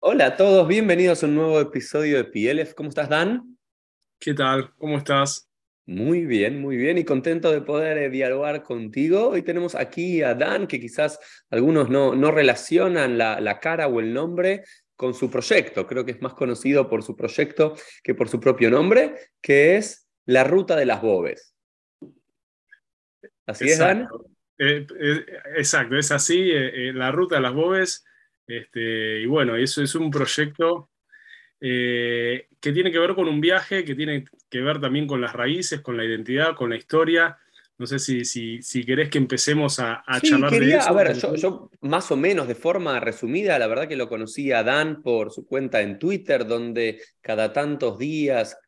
Hola a todos, bienvenidos a un nuevo episodio de PLF. ¿Cómo estás, Dan? ¿Qué tal? ¿Cómo estás? Muy bien, muy bien y contento de poder eh, dialogar contigo. Hoy tenemos aquí a Dan, que quizás algunos no, no relacionan la, la cara o el nombre con su proyecto. Creo que es más conocido por su proyecto que por su propio nombre, que es La Ruta de las Bobes. ¿Así es, Dan? Eh, eh, exacto, es así. la Ruta de las Bobes este, y bueno, eso es un proyecto eh, que tiene que ver con un viaje, que tiene que ver también con las raíces, con la identidad, con la historia. No sé si, si, si querés que empecemos a, a charlar de eso. A ver, yo, yo, más o menos de forma resumida, la verdad que lo conocí a Dan por su cuenta en Twitter, donde cada tantos días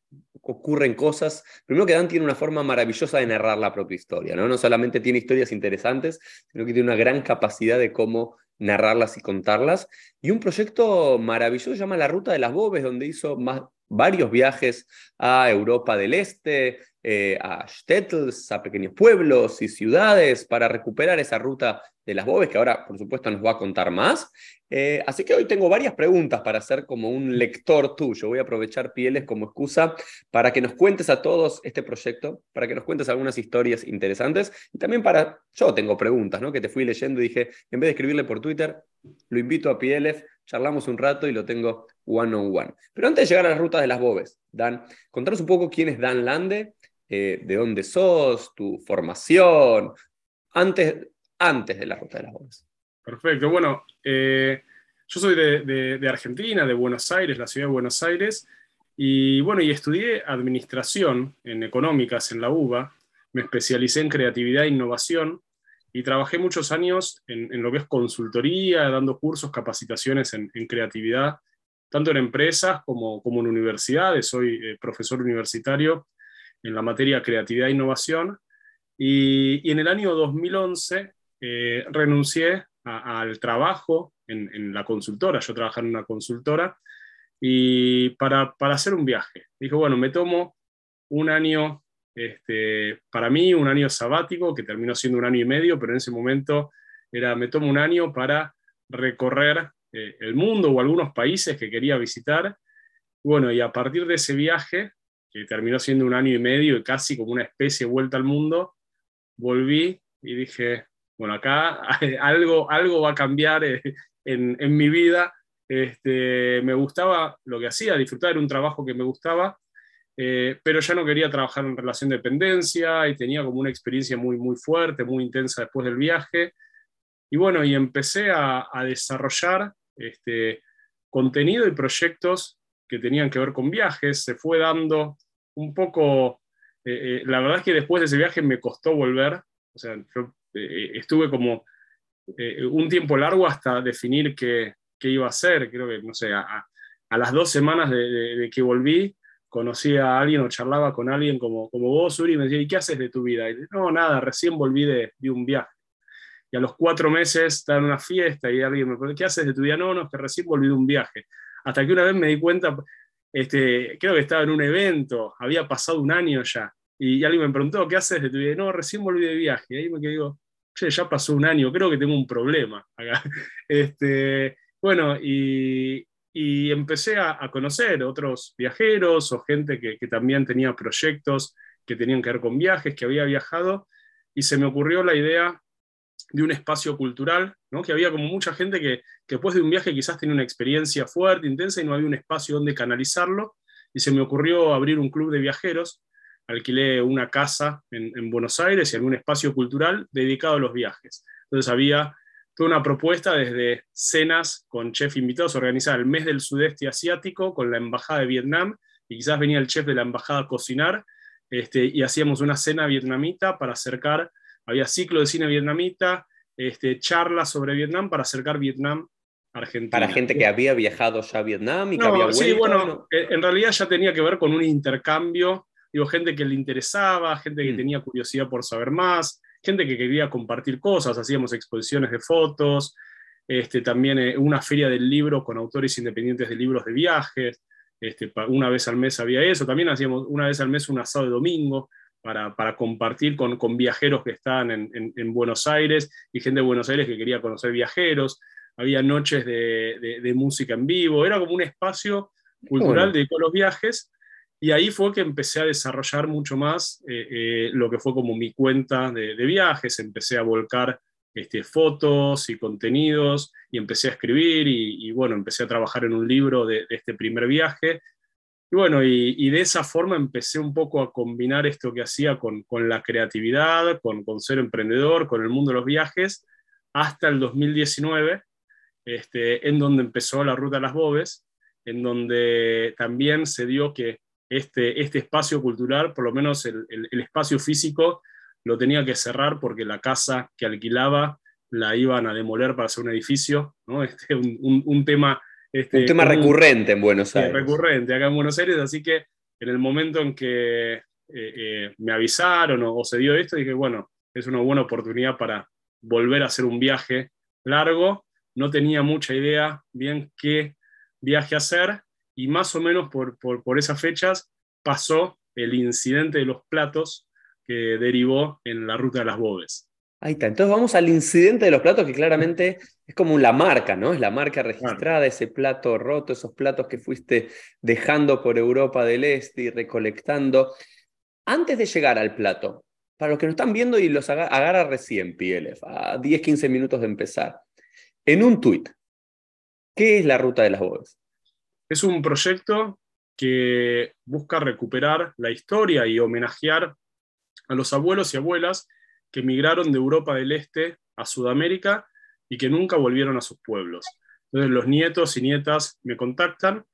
ocurren cosas. Primero que Dan tiene una forma maravillosa de narrar la propia historia, ¿no? No solamente tiene historias interesantes, sino que tiene una gran capacidad de cómo narrarlas y contarlas. Y un proyecto maravilloso se llama La Ruta de las Bobes, donde hizo más, varios viajes a Europa del Este, eh, a Stettles, a pequeños pueblos y ciudades para recuperar esa ruta de las bobes, que ahora por supuesto nos va a contar más. Eh, así que hoy tengo varias preguntas para hacer como un lector tuyo. Voy a aprovechar Pieles como excusa para que nos cuentes a todos este proyecto, para que nos cuentes algunas historias interesantes y también para, yo tengo preguntas, ¿no? Que te fui leyendo y dije, en vez de escribirle por Twitter, lo invito a Pieles, charlamos un rato y lo tengo one on one. Pero antes de llegar a las rutas de las bobes, Dan, contanos un poco quién es Dan Lande eh, de dónde sos, tu formación, antes, antes de la Ruta de las Bodas. Perfecto, bueno, eh, yo soy de, Argentina, de Buenos Aires, la ciudad de Buenos Aires, y bueno, y estudié administración en económicas en la UBA, me especialicé en creatividad e innovación, y trabajé muchos años en, lo que es consultoría, dando cursos, capacitaciones en, creatividad, tanto en empresas como, como en universidades. Soy eh, profesor universitario en la materia creatividad e innovación. Y, en el año 2011 eh, renuncié al trabajo en, la consultora, yo trabajaba en una consultora, y para, para hacer un viaje. Dijo, bueno, me tomo un año, este, para mí, un año sabático, que terminó siendo un año y medio, pero en ese momento era, me tomo un año para recorrer eh, el mundo o algunos países que quería visitar. Bueno, y a partir de ese viaje que terminó siendo un año y medio y casi como una especie vuelta al mundo, volví y dije, bueno, acá algo, algo va a cambiar eh, en, en mi vida. Este, me gustaba lo que hacía, disfrutar de un trabajo que me gustaba, eh, pero ya no quería trabajar en relación de dependencia y tenía como una experiencia muy, muy fuerte, muy intensa después del viaje. Y bueno, y empecé a, a desarrollar este, contenido y proyectos que tenían que ver con viajes, se fue dando un poco, eh, eh, la verdad es que después de ese viaje me costó volver, o sea, yo eh, estuve como un tiempo largo hasta definir qué, qué, iba a hacer, creo que, no sé, a, a las dos semanas de, que volví, conocí a alguien o charlaba con alguien como, como vos, Uri, y me decía, ¿y qué haces de tu vida? Y no, nada, recién volví de, de un viaje. Y a los cuatro meses estaba en una fiesta y alguien me preguntó, ¿qué haces de tu vida? No, no, es que recién volví de un viaje. Hasta que una vez me di cuenta, este, creo que estaba en un evento, había pasado un año ya, y alguien me preguntó, ¿qué haces de tu vida? No, recién volví de viaje. Y ahí me quedé, digo, che, ya pasó un año, creo que tengo un problema acá. Este, bueno, y, y empecé a, conocer otros viajeros o gente que, que, también tenía proyectos que tenían que ver con viajes, que había viajado, y se me ocurrió la idea de un espacio cultural, ¿no? que había como mucha gente que, que, después de un viaje quizás tenía una experiencia fuerte, intensa, y no había un espacio donde canalizarlo, y se me ocurrió abrir un club de viajeros, alquilé una casa en, en Buenos Aires y algún espacio cultural dedicado a los viajes. Entonces había toda una propuesta desde cenas con chef invitados, organizar el mes del sudeste asiático con la Embajada de Vietnam, y quizás venía el chef de la Embajada a cocinar, este, y hacíamos una cena vietnamita para acercar había ciclo de cine vietnamita, este, charlas sobre Vietnam para acercar Vietnam a Argentina. Para gente que había viajado ya a Vietnam y que había vuelto. Sí, bueno, en realidad ya tenía que ver con un intercambio, digo, gente que le interesaba, gente que mm. tenía curiosidad por saber más, gente que quería compartir cosas, hacíamos exposiciones de fotos, este, también eh, una feria del libro con autores independientes de libros de viajes, este, una vez al mes había eso, también hacíamos una vez al mes un asado de domingo, para, compartir con, con, viajeros que están en, en, Buenos Aires y gente de Buenos Aires que quería conocer viajeros. había noches de, música en vivo, era como un espacio cultural de los viajes, y ahí fue que empecé a desarrollar mucho más eh, eh, lo que fue como mi cuenta de, viajes, empecé a volcar este, fotos y contenidos, y empecé a escribir, y, bueno, empecé a trabajar en un libro de, este primer viaje, y bueno, y, de esa forma empecé un poco a combinar esto que hacía con, la creatividad, con, con ser emprendedor, con el mundo de los viajes, hasta el 2019, este, en donde empezó la Ruta de las Bobes, en donde también se dio que este, este espacio cultural, por lo menos el, espacio físico, lo tenía que cerrar porque la casa que alquilaba la iban a demoler para hacer un edificio, ¿no? Este, un, tema... Este, un tema recurrente en Buenos Aires. recurrente acá en Buenos Aires, así que en el momento en que eh, eh, me avisaron o, o, se dio esto, dije, bueno, es una buena oportunidad para volver a hacer un viaje largo no tenía mucha idea bien qué viaje hacer y más o menos por, esas fechas pasó el incidente de los platos que derivó en la ruta de las bodes. Ahí está, entonces vamos al incidente de los platos que claramente es como la marca, ¿no? Es la marca registrada, ese plato roto, esos platos que fuiste dejando por Europa del Este y recolectando. Antes de llegar al plato, para los que nos están viendo y los agarra recién, PLF, a 10, 15 minutos de empezar, en un tuit, ¿qué es la Ruta de las Bodas? Es un proyecto que busca recuperar la historia y homenajear a los abuelos y abuelas que emigraron de Europa del Este a Sudamérica y que nunca volvieron a sus pueblos. Entonces los nietos y nietas me contactan,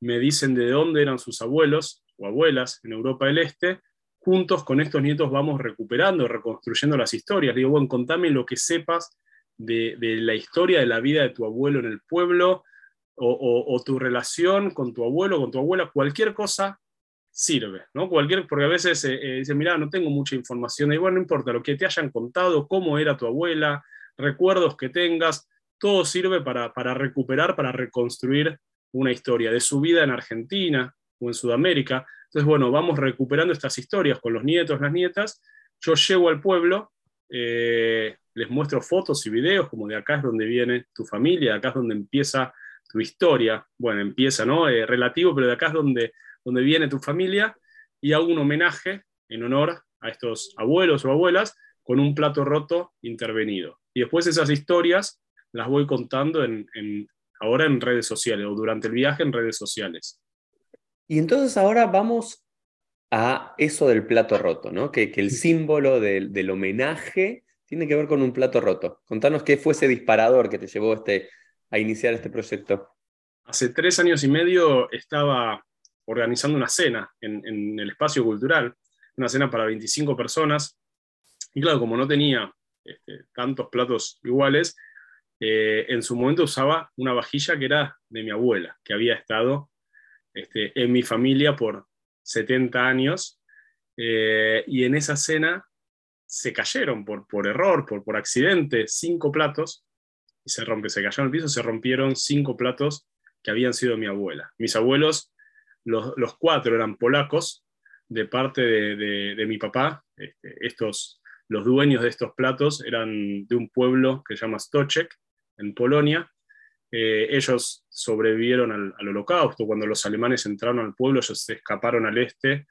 me dicen de dónde eran sus abuelos o abuelas en Europa del Este. Juntos con estos nietos vamos recuperando, reconstruyendo las historias. digo, bueno, contame lo que sepas de, la historia de la vida de tu abuelo en el pueblo o, tu relación con tu abuelo, con tu abuela, cualquier cosa sirve, ¿no? Cualquier, porque a veces eh, eh dice, mira, no tengo mucha información, y bueno, no importa, lo que te hayan contado, cómo era tu abuela, recuerdos que tengas, todo sirve para, para recuperar, para reconstruir una historia de su vida en Argentina o en Sudamérica. Entonces, bueno, vamos recuperando estas historias con los nietos, las nietas. Yo llego al pueblo, eh, les muestro fotos y videos, como de acá es donde viene tu familia, de acá es donde empieza tu historia. Bueno, empieza, ¿no? Eh, relativo, pero de acá es donde, donde viene tu familia y hago un homenaje en honor a estos abuelos o abuelas con un plato roto intervenido. Y después esas historias las voy contando en, ahora en redes sociales o durante el viaje en redes sociales. Y entonces ahora vamos a eso del plato roto, ¿no? Que, que el símbolo del, del homenaje tiene que ver con un plato roto. Contanos qué fue ese disparador que te llevó este, a iniciar este proyecto. Hace tres años y medio estaba organizando una cena en, el espacio cultural, una cena para 25 personas, y claro, como no tenía este, tantos platos iguales, eh, en su momento usaba una vajilla que era de mi abuela, que había estado este, en mi familia por 70 años, eh, y en esa cena se cayeron por, error, por accidente, cinco platos, se rompe, se cayeron al piso, se rompieron cinco platos que habían sido mi abuela. Mis abuelos, los, cuatro eran polacos, de parte de, mi papá. Este, estos, los dueños de estos platos eran de un pueblo que se llama Stoczek, en Polonia. Eh, ellos sobrevivieron al, al, holocausto. Cuando los alemanes entraron al pueblo, ellos se escaparon al este.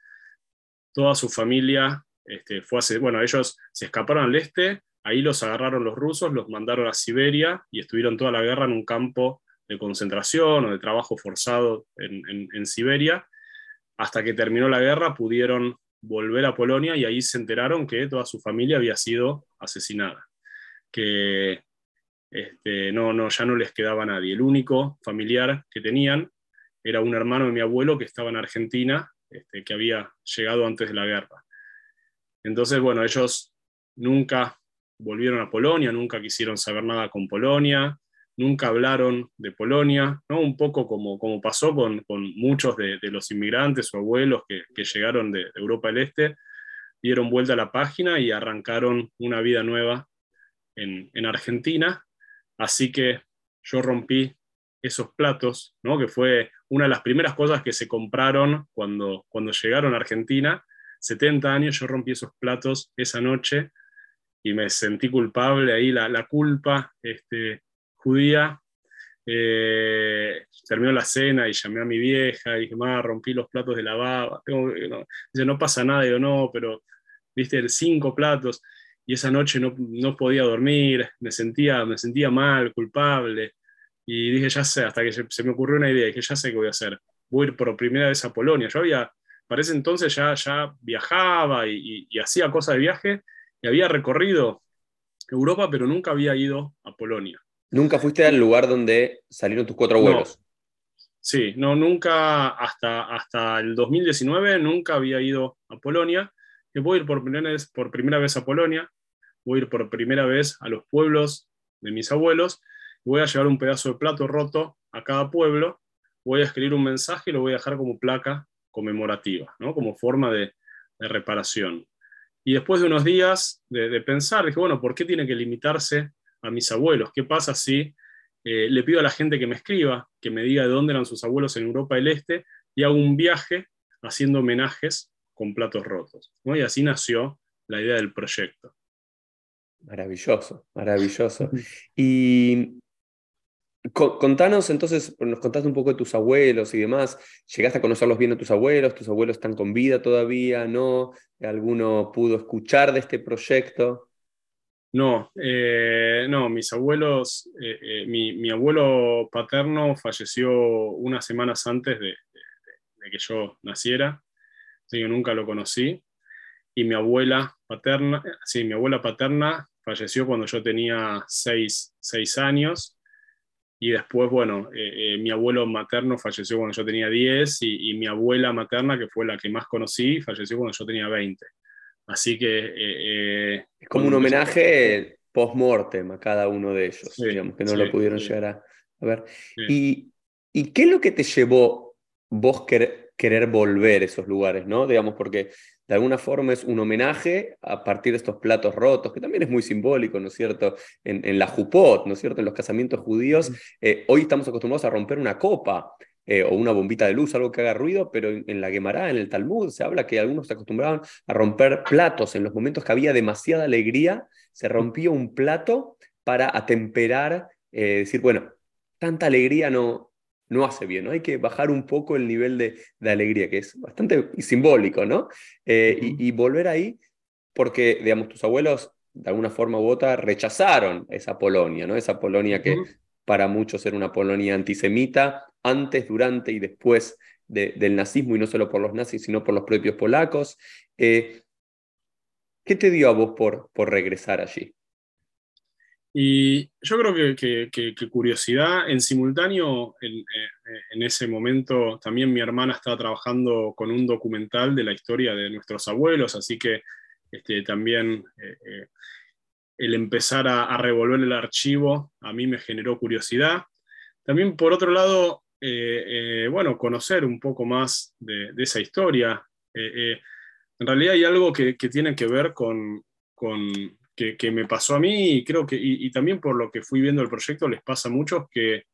Toda su familia este, fue bueno, ellos se escaparon al este, ahí los agarraron los rusos, los mandaron a Siberia y estuvieron toda la guerra en un campo de concentración o de trabajo forzado en, Siberia. Hasta que terminó la guerra pudieron volver a Polonia y ahí se enteraron que toda su familia había sido asesinada, que este, no, no, ya no les quedaba nadie. El único familiar que tenían era un hermano de mi abuelo que estaba en Argentina, este, que había llegado antes de la guerra. Entonces, bueno, ellos nunca volvieron a Polonia, nunca quisieron saber nada con Polonia, nunca hablaron de Polonia, ¿no? un poco como, como pasó con, muchos de, los inmigrantes o abuelos que, llegaron de, Europa del Este, dieron vuelta a la página y arrancaron una vida nueva en, Argentina. Así que yo rompí esos platos, ¿no? que fue una de las primeras cosas que se compraron cuando, cuando llegaron a Argentina 70 años yo rompí esos platos esa noche y me sentí culpable ahí, la, culpa este, judía. Eh, terminó la cena y llamé a mi vieja y dije, ma, rompí los platos de la baba. no, dice, no pasa nada, yo no, pero viste, cinco platos. Y esa noche no, no, podía dormir, me sentía, me sentía mal, culpable. Y dije, ya sé, hasta que se, me ocurrió una idea, dije, ya sé qué voy a hacer. Voy a ir por primera vez a Polonia. Yo había, para ese entonces ya, ya viajaba y, y hacía cosas de viaje y había recorrido Europa, pero nunca había ido a Polonia. ¿Nunca fuiste al lugar donde salieron tus cuatro vuelos? Sí, no, nunca, hasta, hasta el 2019, nunca había ido a Polonia. Voy a ir por primera, vez, por primera vez a Polonia, voy a ir por primera vez a los pueblos de mis abuelos, voy a llevar un pedazo de plato roto a cada pueblo, voy a escribir un mensaje y lo voy a dejar como placa conmemorativa, ¿no? como forma de, de reparación. Y después de unos días de, pensar, dije, bueno, ¿por qué tiene que limitarse a mis abuelos? ¿Qué pasa si eh, le pido a la gente que me escriba, que me diga de dónde eran sus abuelos en Europa del Este, y hago un viaje haciendo homenajes con platos rotos? Y así nació la idea del proyecto. Maravilloso, maravilloso. Y Contanos entonces, nos contaste un poco de tus abuelos y demás. ¿Llegaste a conocerlos bien a tus abuelos? ¿Tus abuelos están con vida todavía? ¿No? ¿Alguno pudo escuchar de este proyecto? No, eh, no, mis abuelos, eh, eh, mi, abuelo paterno falleció unas semanas antes de, que yo naciera, así que nunca lo conocí. Y mi abuela paterna, sí, mi abuela paterna falleció cuando yo tenía seis, seis años y después, bueno, eh, eh, mi abuelo materno falleció cuando yo tenía 10 y, mi abuela materna, que fue la que más conocí, falleció cuando yo tenía 20. Así que... Eh, es como un homenaje post-mortem a cada uno de ellos, digamos, que no lo pudieron llegar a, ver. Y, y, qué es lo que te llevó vos querer, querer volver a esos lugares, ¿no? Digamos, porque de alguna forma es un homenaje a partir de estos platos rotos, que también es muy simbólico, ¿no es cierto? En, la Jupot, ¿no es cierto? En los casamientos judíos, eh, hoy estamos acostumbrados a romper una copa eh, o una bombita de luz, algo que haga ruido, pero en, la Gemara, en el Talmud, se habla que algunos se acostumbraban a romper platos en los momentos que había demasiada alegría, se rompía un plato para atemperar, eh, decir, bueno, tanta alegría no, no hace bien, ¿no? Hay que bajar un poco el nivel de, alegría, que es bastante simbólico, ¿no? Eh, y, volver ahí, porque, digamos, tus abuelos, de alguna forma u otra, rechazaron esa Polonia, ¿no? Esa Polonia que para muchos era una Polonia antisemita, antes, durante y después del nazismo, y no solo por los nazis, sino por los propios polacos. Eh, ¿Qué te dio a vos por, por regresar allí? Y yo creo que, curiosidad, en simultáneo, en, eh, en, ese momento también mi hermana estaba trabajando con un documental de la historia de nuestros abuelos, así que este, también eh, eh, el empezar a, revolver el archivo a mí me generó curiosidad. También, por otro lado, bueno, conocer un poco más de, esa historia. en realidad hay algo que, tiene que ver con que, me pasó a mí y creo que, y, también por lo que fui viendo el proyecto, les pasa a muchos que,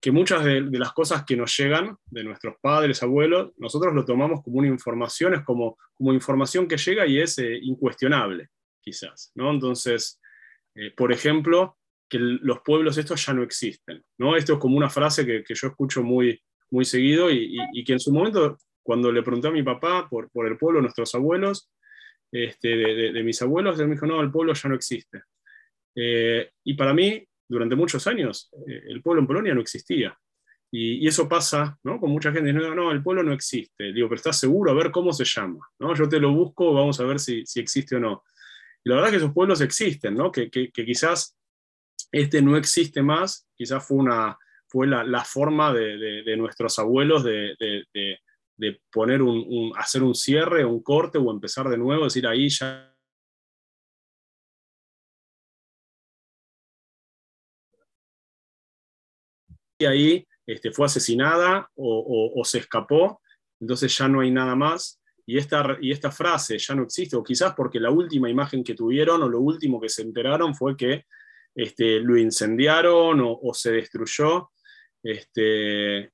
que muchas de, las cosas que nos llegan de nuestros padres, abuelos, nosotros lo tomamos como una información, es como, como información que llega y es eh, incuestionable, quizás, ¿no? Entonces, eh, por ejemplo, que los pueblos estos ya no existen, ¿no? Esto es como una frase que, que yo escucho muy, muy seguido y, y, que en su momento, cuando le pregunté a mi papá por, por el pueblo, nuestros abuelos, este, de, mis abuelos, él me dijo, no, el pueblo ya no existe. Eh, y para mí, durante muchos años, eh, el pueblo en Polonia no existía. Y, eso pasa ¿no? con mucha gente, no, no, el pueblo no existe. Digo, pero ¿estás seguro? A ver cómo se llama. ¿no? Yo te lo busco, vamos a ver si, si existe o no. Y la verdad es que esos pueblos existen, ¿no? que, que, quizás este no existe más, quizás fue, una, fue la, la forma de, de, nuestros abuelos de, de poner un, hacer un cierre, un corte o empezar de nuevo, decir ahí ya y ahí este, fue asesinada o, se escapó, entonces ya no hay nada más. Y esta, y esta frase ya no existe, o quizás porque la última imagen que tuvieron o lo último que se enteraron fue que este, lo incendiaron o, o se destruyó. Este,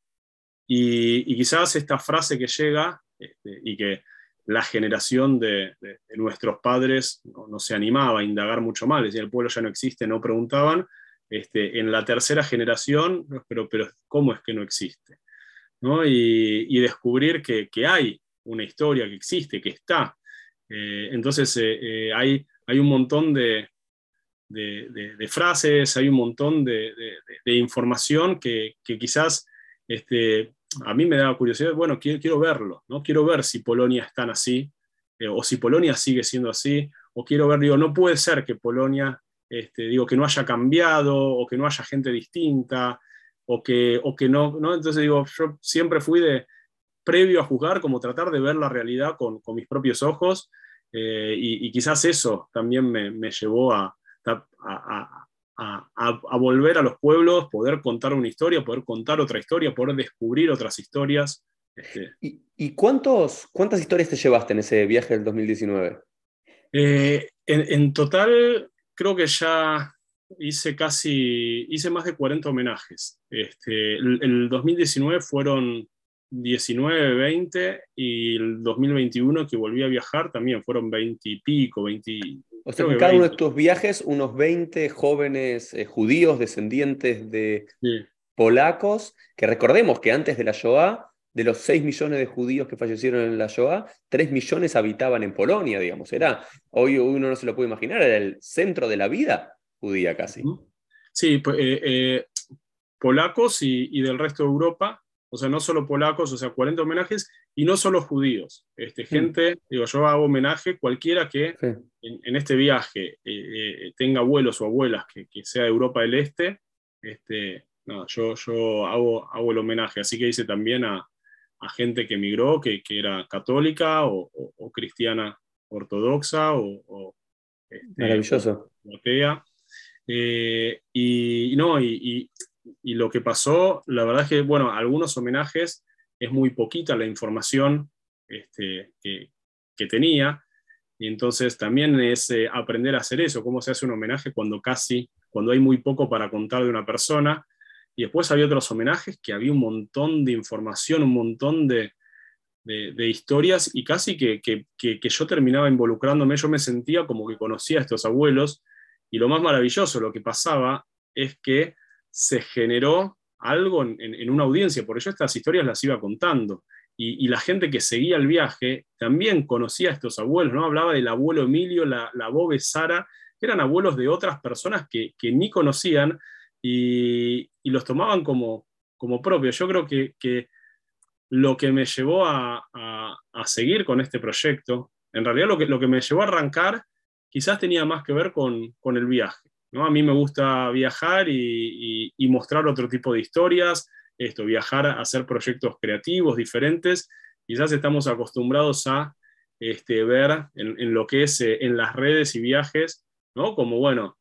y, quizás esta frase que llega este, y que la generación de, nuestros padres no, se animaba a indagar mucho más, decía el pueblo ya no existe, no preguntaban, este, en la tercera generación, pero, pero ¿cómo es que no existe? ¿no? Y, descubrir que, hay una historia que existe, que está. Eh, entonces eh, hay, hay un montón de, de, frases, hay un montón de, información que, quizás este, a mí me da curiosidad, bueno, quiero, verlo, ¿no? quiero ver si Polonia es tan así, eh, o si Polonia sigue siendo así, o quiero ver, digo, no puede ser que Polonia, este, digo, que no haya cambiado, o que no haya gente distinta, o que, o que no, entonces digo, yo siempre fui de, previo a juzgar, como tratar de ver la realidad con, mis propios ojos, eh, y, quizás eso también me, llevó a, volver a los pueblos, poder contar una historia, poder contar otra historia, poder descubrir otras historias. Este. ¿Y, cuántos, cuántas historias te llevaste en ese viaje del 2019? Eh, en, total, creo que ya hice casi, hice más de 40 homenajes. Este, el, 2019 fueron 19, 20 y el 2021 que volví a viajar también fueron 20 y pico, 20, o sea, en cada uno de estos viajes, unos 20 jóvenes eh, judíos descendientes de polacos, que recordemos que antes de la Shoah, de los 6 millones de judíos que fallecieron en la Shoah, 3 millones habitaban en Polonia, digamos. Era, hoy uno no se lo puede imaginar, era el centro de la vida judía casi. Sí, pues, eh, eh, polacos y, del resto de Europa, o sea, no solo polacos, o sea, 40 homenajes, y no solo judíos. Este, mm. Gente, digo, yo hago homenaje, cualquiera que en, este viaje eh, eh, tenga abuelos o abuelas que, sea de Europa del Este, este, no, yo, yo hago, hago el homenaje. Así que hice también a, gente que emigró, que, que era católica o, cristiana ortodoxa o, este, Maravilloso. Eh, y, no, y, y lo que pasó, la verdad es que, bueno, algunos homenajes es muy poquita la información este, que, tenía, y entonces también es eh, aprender a hacer eso, cómo se hace un homenaje cuando casi, cuando hay muy poco para contar de una persona, y después había otros homenajes que había un montón de información, un montón de, de, historias, y casi que, que, que, yo terminaba involucrándome, yo me sentía como que conocía a estos abuelos, y lo más maravilloso, lo que pasaba, es que se generó algo en, una audiencia, por eso estas historias las iba contando. Y, la gente que seguía el viaje también conocía a estos abuelos, ¿no? Hablaba del abuelo Emilio, la, la Bobe Sara, que eran abuelos de otras personas que, ni conocían y, los tomaban como, como propios. Yo creo que, lo que me llevó a, seguir con este proyecto, en realidad lo que, lo que me llevó a arrancar, quizás tenía más que ver con, con el viaje. A mí me gusta viajar y, mostrar otro tipo de historias, esto, viajar a hacer proyectos creativos diferentes. Quizás estamos acostumbrados a este, ver en, lo que es eh, en las redes y viajes, ¿no? Como, bueno,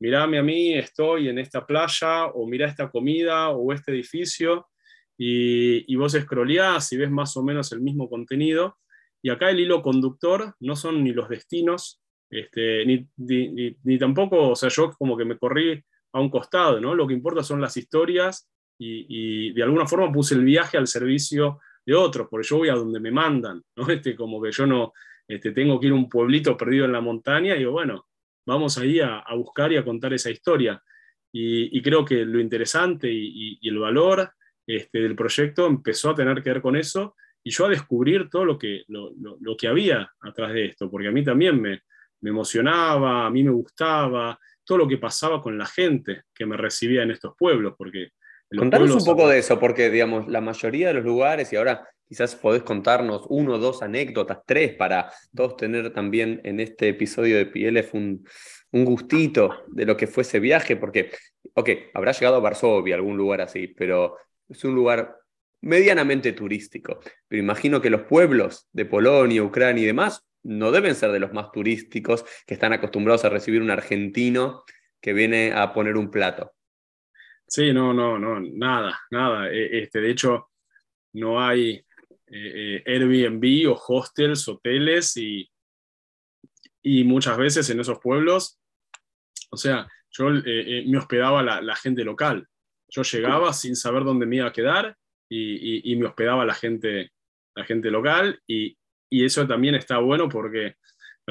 mirame a mí, estoy en esta playa, o mira esta comida, o este edificio, y, y vos scrolleás y ves más o menos el mismo contenido. Y acá el hilo conductor no son ni los destinos, este, ni, tampoco, o sea, yo como que me corrí a un costado, ¿no? Lo que importa son las historias y, de alguna forma puse el viaje al servicio de otros, porque yo voy a donde me mandan, ¿no? Este, como que yo no este, tengo que ir a un pueblito perdido en la montaña y digo, bueno, vamos ahí a, buscar y a contar esa historia. Y, creo que lo interesante y, el valor este, del proyecto empezó a tener que ver con eso y yo a descubrir todo lo que, lo que había atrás de esto, porque a mí también me, me emocionaba, a mí me gustaba, todo lo que pasaba con la gente que me recibía en estos pueblos, porque... Contanos un poco de eso, porque digamos, la mayoría de los lugares, y ahora quizás podés contarnos uno o dos anécdotas, tres, para todos tener también en este episodio de PLF un, un gustito de lo que fue ese viaje, porque, ok, habrá llegado a Varsovia, algún lugar así, pero es un lugar medianamente turístico. Pero imagino que los pueblos de Polonia, Ucrania y demás no deben ser de los más turísticos que están acostumbrados a recibir un argentino que viene a poner un plato. Sí, no, no, no, nada, nada. E, este, de hecho, no hay eh, eh, Airbnb o hostels, hoteles y, y muchas veces en esos pueblos, o sea, yo eh, me hospedaba la, gente local. Yo llegaba sin saber dónde me iba a quedar y, y me hospedaba la gente, la gente local y, y eso también está bueno porque de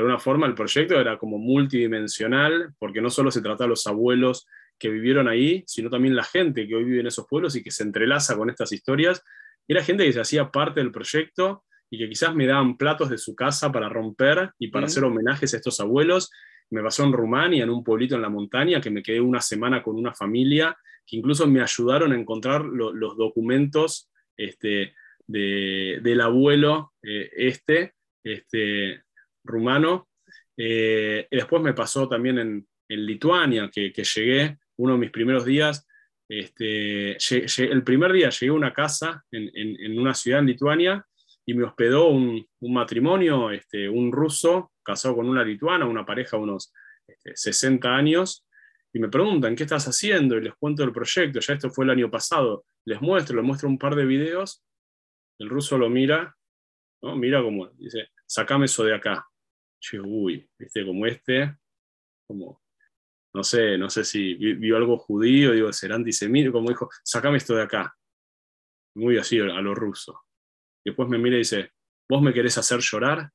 alguna forma el proyecto era como multidimensional, porque no solo se trataba de los abuelos que vivieron ahí, sino también la gente que hoy vive en esos pueblos y que se entrelaza con estas historias. Era gente que se hacía parte del proyecto y que quizás me daban platos de su casa para romper y para hacer homenajes a estos abuelos. Me pasó en Rumania, en un pueblito en la montaña, que me quedé una semana con una familia que incluso me ayudaron a encontrar los documentos este, del abuelo eh, este, este, rumano. Eh, después me pasó también en, Lituania, que, llegué, uno de mis primeros días, este, el primer día llegué a una casa en, una ciudad en Lituania y me hospedó un, matrimonio, este, un ruso casado con una lituana, una pareja de unos 60 años, y me preguntan, ¿qué estás haciendo? Y les cuento el proyecto, ya esto fue el año pasado. Les muestro, les muestro un par de videos, el ruso lo mira, ¿no? mira como, dice, sacame eso de acá. Yo, uy, viste, como este, como, no sé, no sé si vio algo judío, digo, será antisemita, como dijo, sacame esto de acá. Muy así, a lo ruso. Después me mira y dice, ¿vos me querés hacer llorar?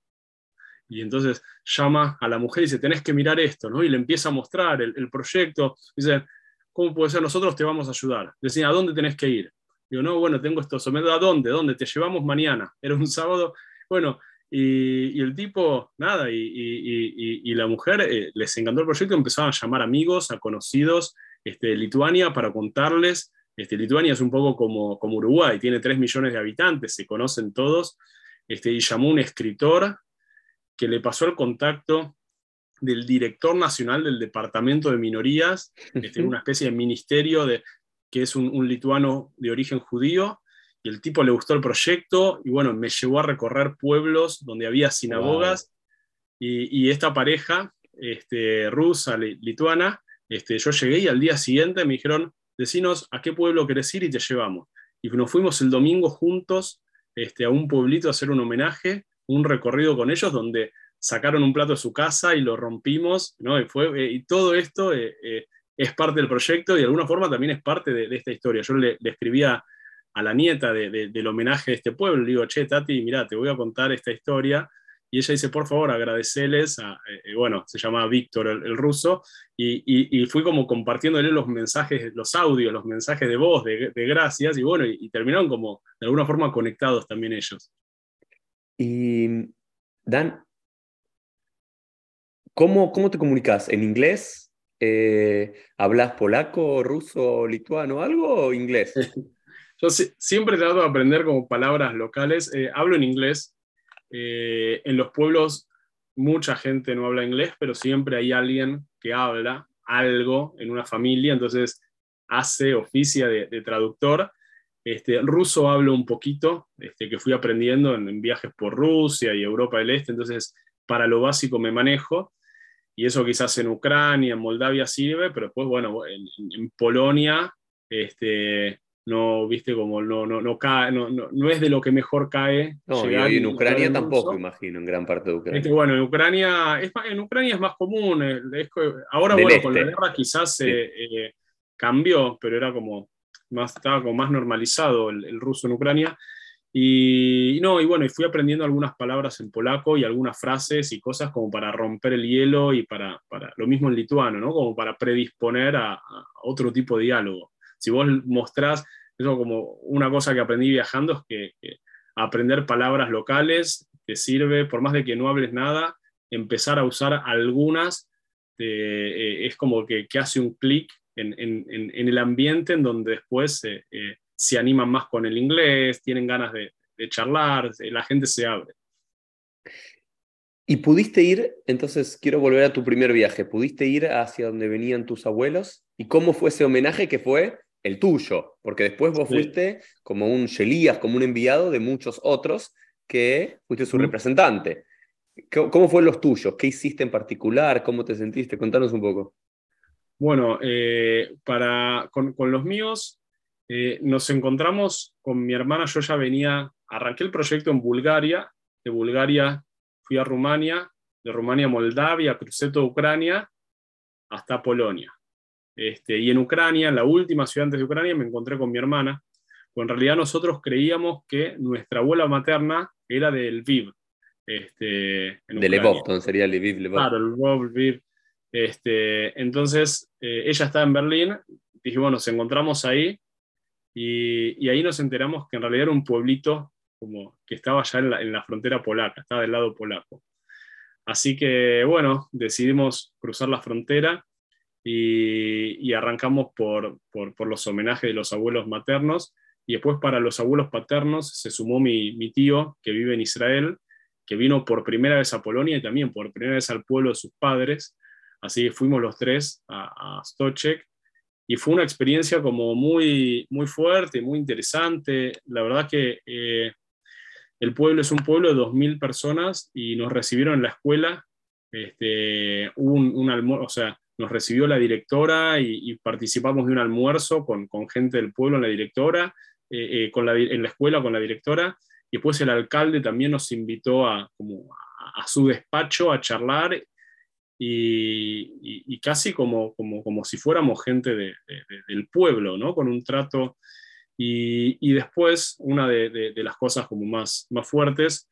Y entonces llama a la mujer y dice, tenés que mirar esto, ¿no? Y le empieza a mostrar el, proyecto. Dice, ¿cómo puede ser? Nosotros te vamos a ayudar. Decía, ¿a dónde tenés que ir? Digo, no, bueno, tengo esto. ¿A dónde? ¿Dónde? Te llevamos mañana. Era un sábado. Bueno, y, el tipo, nada, y, la mujer eh, les encantó el proyecto, empezaron a llamar amigos, a conocidos este, de Lituania para contarles. Este, Lituania es un poco como, como Uruguay, tiene 3 millones de habitantes, se conocen todos. Este, y llamó un escritor que le pasó el contacto del director nacional del Departamento de Minorías, este, una especie de ministerio de, que es un, lituano de origen judío, y el tipo le gustó el proyecto, y bueno, me llevó a recorrer pueblos donde había sinagogas, y, esta pareja este, rusa, lituana, este, yo llegué y al día siguiente me dijeron, decinos a qué pueblo querés ir y te llevamos. Y nos fuimos el domingo juntos este, a un pueblito a hacer un homenaje, un recorrido con ellos donde sacaron un plato de su casa y lo rompimos, ¿no? y, fue, eh, y todo esto eh, eh, es parte del proyecto y de alguna forma también es parte de, esta historia. Yo le, escribía a la nieta del homenaje de este pueblo, le digo, che, Tati, mira, te voy a contar esta historia. Y ella dice, por favor, agradecerles, a, bueno, se llama Víctor el, ruso, y, fui como compartiéndole los mensajes, los audios, los mensajes de voz, de, gracias, y bueno, y terminaron como de alguna forma conectados también ellos. Y Dan, ¿cómo, cómo te comunicas? ¿En inglés? Eh, ¿Hablas polaco, ruso, lituano, algo o inglés? Yo siempre trato de aprender como palabras locales. Eh, hablo en inglés. Eh, en los pueblos mucha gente no habla inglés, pero siempre hay alguien que habla algo en una familia, entonces hace oficia de traductor este, ruso hablo un poquito, este, que fui aprendiendo en, viajes por Rusia y Europa del Este, entonces para lo básico me manejo. Y eso quizás en Ucrania, en Moldavia sirve, pero después, bueno, en, Polonia, este, no, viste, como no, no, no, cae, no, no, es de lo que mejor cae. No, y en Ucrania tampoco, imagino, en gran parte de Ucrania. Este, bueno, en Ucrania, es, en Ucrania es más común. ahora, bueno, con la este. guerra quizás eh, cambió, pero era como más, estaba como más normalizado el, ruso en Ucrania. Y, no, y bueno, y fui aprendiendo algunas palabras en polaco y algunas frases y cosas como para romper el hielo y para, para lo mismo en lituano, ¿no? Como para predisponer a, otro tipo de diálogo. Si vos mostrás, eso como una cosa que aprendí viajando es que, aprender palabras locales te sirve, por más de que no hables nada, empezar a usar algunas eh, es como que, que hace un clic en, el ambiente en donde después eh, se animan más con el inglés, tienen ganas de, charlar, eh, la gente se abre. ¿Y pudiste ir, entonces quiero volver a tu primer viaje, pudiste ir hacia donde venían tus abuelos? ¿Y cómo fue ese homenaje que fue el tuyo? Porque después vos fuiste como un Shelías, como un enviado de muchos otros que fuiste su representante. ¿Cómo fue los tuyos? ¿Qué hiciste en particular? ¿Cómo te sentiste? Contanos un poco. Bueno, eh, para, con, los míos eh, nos encontramos con mi hermana, yo ya venía, arranqué el proyecto en Bulgaria, de Bulgaria fui a Rumania, de Rumania a Moldavia, crucé toda Ucrania hasta Polonia. Este, y en Ucrania, en la última ciudad antes de Ucrania, me encontré con mi hermana, pues en realidad nosotros creíamos que nuestra abuela materna era del Lviv. Este, de Lvov, entonces sería Lviv, Lvov. Claro, Lvov, Lviv. Este, entonces, eh, ella estaba en Berlín, dije, bueno, nos encontramos ahí y, ahí nos enteramos que en realidad era un pueblito como que estaba ya en la, frontera polaca, estaba del lado polaco. Así que, bueno, decidimos cruzar la frontera y, arrancamos por, por, los homenajes de los abuelos maternos y después para los abuelos paternos se sumó mi, mi tío que vive en Israel, que vino por primera vez a Polonia y también por primera vez al pueblo de sus padres. Así que fuimos los tres a, a Stochek y fue una experiencia como muy, muy fuerte, muy interesante. La verdad que eh, el pueblo es un pueblo de 2.000 personas y nos recibieron en la escuela. Este, un, almuerzo, o sea, nos recibió la directora y, participamos de un almuerzo con, con, gente del pueblo en la directora, eh, eh, con la, en la escuela con la directora. Y después el alcalde también nos invitó a, como a su despacho a charlar y, casi como, como, como, si fuéramos gente del pueblo, ¿no? Con un trato. Y, después, una de, las cosas como más, más fuertes,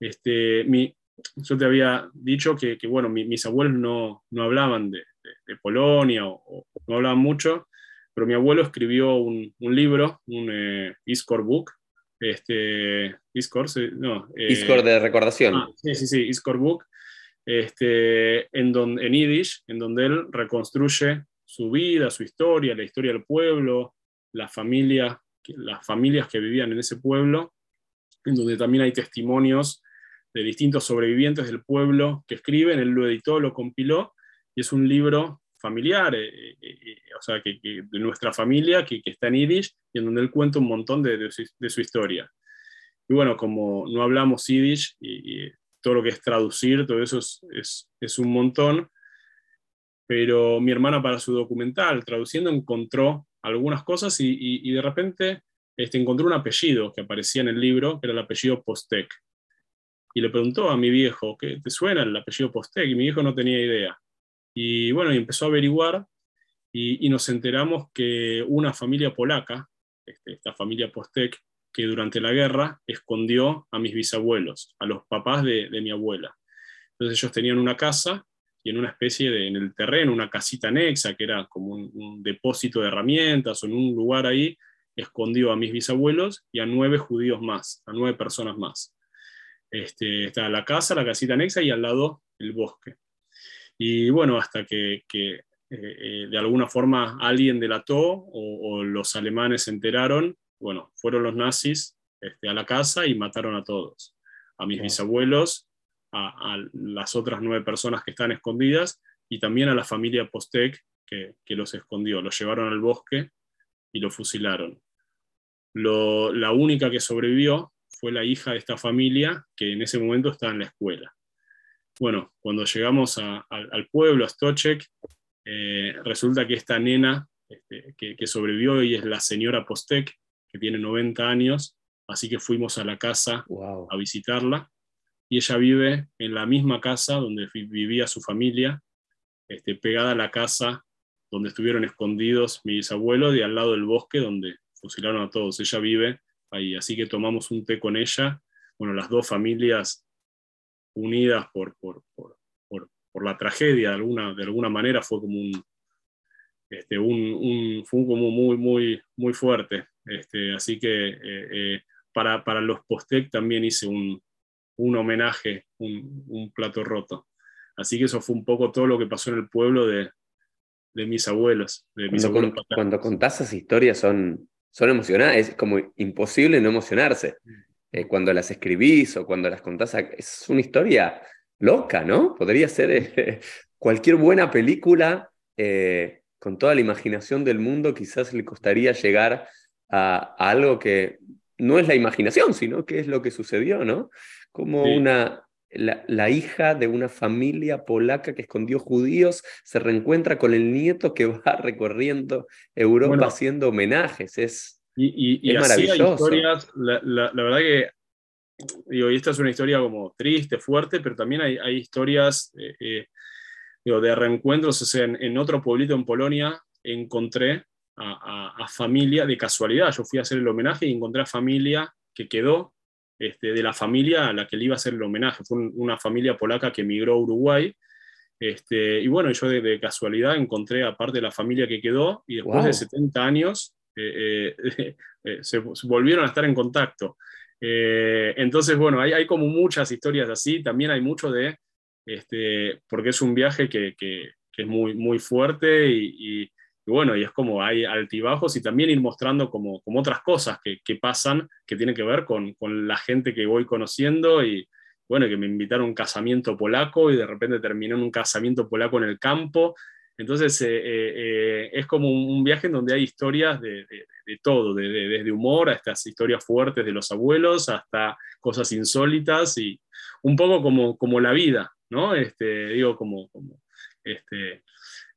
este, mi, yo te había dicho que, que bueno, mis abuelos no, no hablaban de, Polonia o, no hablaban mucho, pero mi abuelo escribió un, un libro, un eh, Book, este, Iscor, no. Eh, Iscor de recordación. Ah, sí, sí, sí, Iscor Book, este, en, donde, en Yiddish, en donde él reconstruye su vida, su historia, la historia del pueblo, la familia, las familias que vivían en ese pueblo, en donde también hay testimonios de distintos sobrevivientes del pueblo que escriben, él lo editó, lo compiló, y es un libro familiar, eh, eh, eh, o sea, que, de nuestra familia, que, está en Yiddish, y en donde él cuenta un montón de, su, historia. Y bueno, como no hablamos Yiddish, y todo lo que es traducir, todo eso es, es, un montón. Pero mi hermana para su documental, traduciendo, encontró algunas cosas y, y, de repente este, encontró un apellido que aparecía en el libro, que era el apellido Postek. Y le preguntó a mi viejo, ¿qué te suena el apellido Postek? Y mi viejo no tenía idea. Y bueno, y empezó a averiguar y, nos enteramos que una familia polaca, este, esta familia Postek, que durante la guerra escondió a mis bisabuelos, a los papás de, mi abuela. Entonces ellos tenían una casa y en una especie de, en el terreno, una casita anexa, que era como un, depósito de herramientas o en un lugar ahí, escondió a mis bisabuelos y a nueve judíos más, a nueve personas más. Este, está la casa, la casita anexa y al lado el bosque. Y bueno, hasta que, eh, eh, de alguna forma alguien delató o, o, los alemanes se enteraron bueno, fueron los nazis este, a la casa y mataron a todos, a mis bisabuelos, a, las otras nueve personas que están escondidas y también a la familia Postek que, los escondió, los llevaron al bosque y lo fusilaron. la única que sobrevivió fue la hija de esta familia que en ese momento estaba en la escuela. Bueno, cuando llegamos al pueblo, a Stochek, eh, resulta que esta nena este, que, que, sobrevivió y es la señora Postek, que tiene 90 años, así que fuimos a la casa a visitarla. Y ella vive en la misma casa donde vivía su familia, este, pegada a la casa donde estuvieron escondidos mis abuelos y al lado del bosque donde fusilaron a todos. Ella vive ahí, así que tomamos un té con ella. Bueno, las dos familias unidas por, por, por, por la tragedia de alguna, de alguna manera fue como un, este, un, un, fue como muy, muy, muy fuerte. Este, así que eh, eh, para, para, los Postec también hice un, un homenaje, un, un, plato roto. Así que eso fue un poco todo lo que pasó en el pueblo de, de mis abuelos. De mis cuando, abuelos cuando contás esas historias son, son emocionantes, es como imposible no emocionarse. Eh, cuando las escribís o cuando las contás, es una historia loca, ¿no? Podría ser cualquier buena película con toda la imaginación del mundo, quizás le costaría llegar a, algo que no es la imaginación, sino que es lo que sucedió, ¿no? Como una, la, hija de una familia polaca que escondió judíos se reencuentra con el nieto que va recorriendo Europa haciendo homenajes. Es, y, y, maravilloso. historias, la, verdad que, digo, y esta es una historia como triste, fuerte, pero también hay, hay historias eh, eh, de reencuentros, en, otro pueblito en Polonia encontré a, familia de casualidad. Yo fui a hacer el homenaje y encontré a familia que quedó este, de la familia a la que le iba a hacer el homenaje. Fue una familia polaca que emigró a Uruguay Este, y bueno, yo de, casualidad encontré aparte de la familia que quedó y después de 70 años eh, se, volvieron a estar en contacto. entonces, bueno, hay, hay, como muchas historias así, también hay mucho de, este, porque es un viaje que, que, que es muy, muy fuerte y, y bueno, y es como hay altibajos y también ir mostrando como, como otras cosas que, que pasan, que tienen que ver con, la gente que voy conociendo y bueno, que me invitaron a un casamiento polaco y de repente terminé en un casamiento polaco en el campo. Entonces eh, eh, eh, es como un, viaje en donde hay historias de, de, todo, desde humor a estas historias fuertes de los abuelos hasta cosas insólitas y un poco como, como la vida, ¿no? Este, digo, como, como este,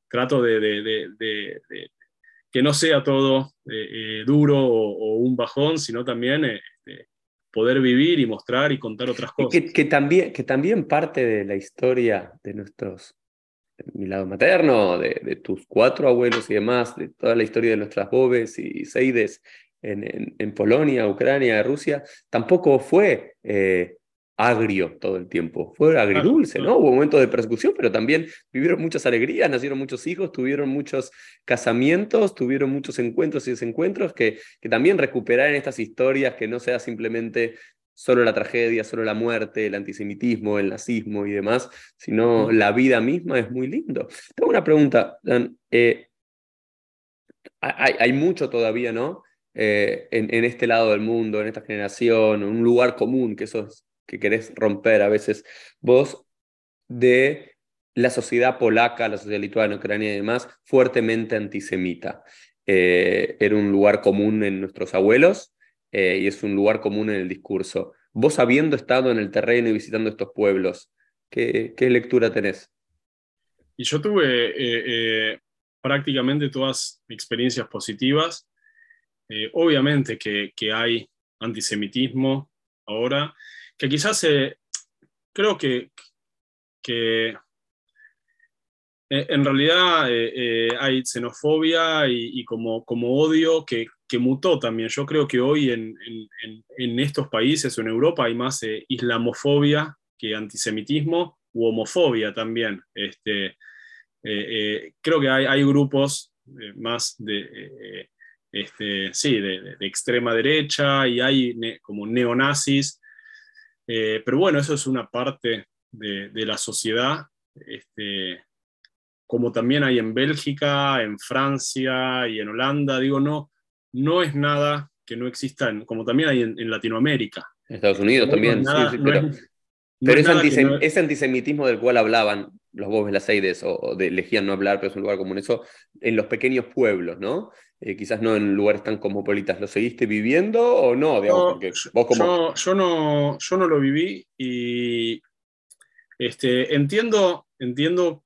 trato de, que no sea todo eh, eh, duro o, un bajón, sino también eh, este, poder vivir y mostrar y contar otras cosas. Que, también, que también parte de la historia de nuestros, mi lado materno, de, tus cuatro abuelos y demás, de toda la historia de nuestras bobes y seides en, en, Polonia, Ucrania, Rusia, tampoco fue agrio todo el tiempo. Fue agridulce, ¿no? Hubo momentos de persecución, pero también vivieron muchas alegrías, nacieron muchos hijos, tuvieron muchos casamientos, tuvieron muchos encuentros y desencuentros que, que también recuperar en estas historias que no sea simplemente solo la tragedia, solo la muerte, el antisemitismo, el nazismo y demás, sino la vida misma es muy lindo. Tengo una pregunta, Dan. Eh, hay, hay, mucho todavía, ¿no? Eh, en, en, este lado del mundo, en esta generación, un lugar común, que eso es que querés romper a veces vos de la sociedad polaca, la sociedad lituana, ucrania y demás, fuertemente antisemita. Eh, era un lugar común en nuestros abuelos eh, y es un lugar común en el discurso. Vos habiendo estado en el terreno y visitando estos pueblos, ¿qué, qué lectura tenés? Y yo tuve eh, prácticamente todas experiencias positivas. obviamente que, que hay antisemitismo ahora, que quizás eh, creo que, que eh, en realidad eh, hay xenofobia y, como, como odio que, que, mutó también. Yo creo que hoy en, en, en estos países o en Europa hay más islamofobia que antisemitismo u homofobia también. Este, creo que hay, hay grupos más de, este, sí, de, de, extrema derecha y hay como neonazis eh, pero bueno, eso es una parte de, la sociedad, este, como también hay en Bélgica, en Francia y en Holanda. Digo, no, no es nada que no exista, como también hay en, Latinoamérica. En Estados Unidos también, sí, pero, pero ese, antisemitismo del cual hablaban los Bobes las Eides, o, de elegían no hablar, pero es un lugar común, eso en los pequeños pueblos, ¿no? Eh, quizás no en lugares tan cosmopolitas. ¿Lo seguiste viviendo o no? yo, no, yo no lo viví y este, entiendo, entiendo,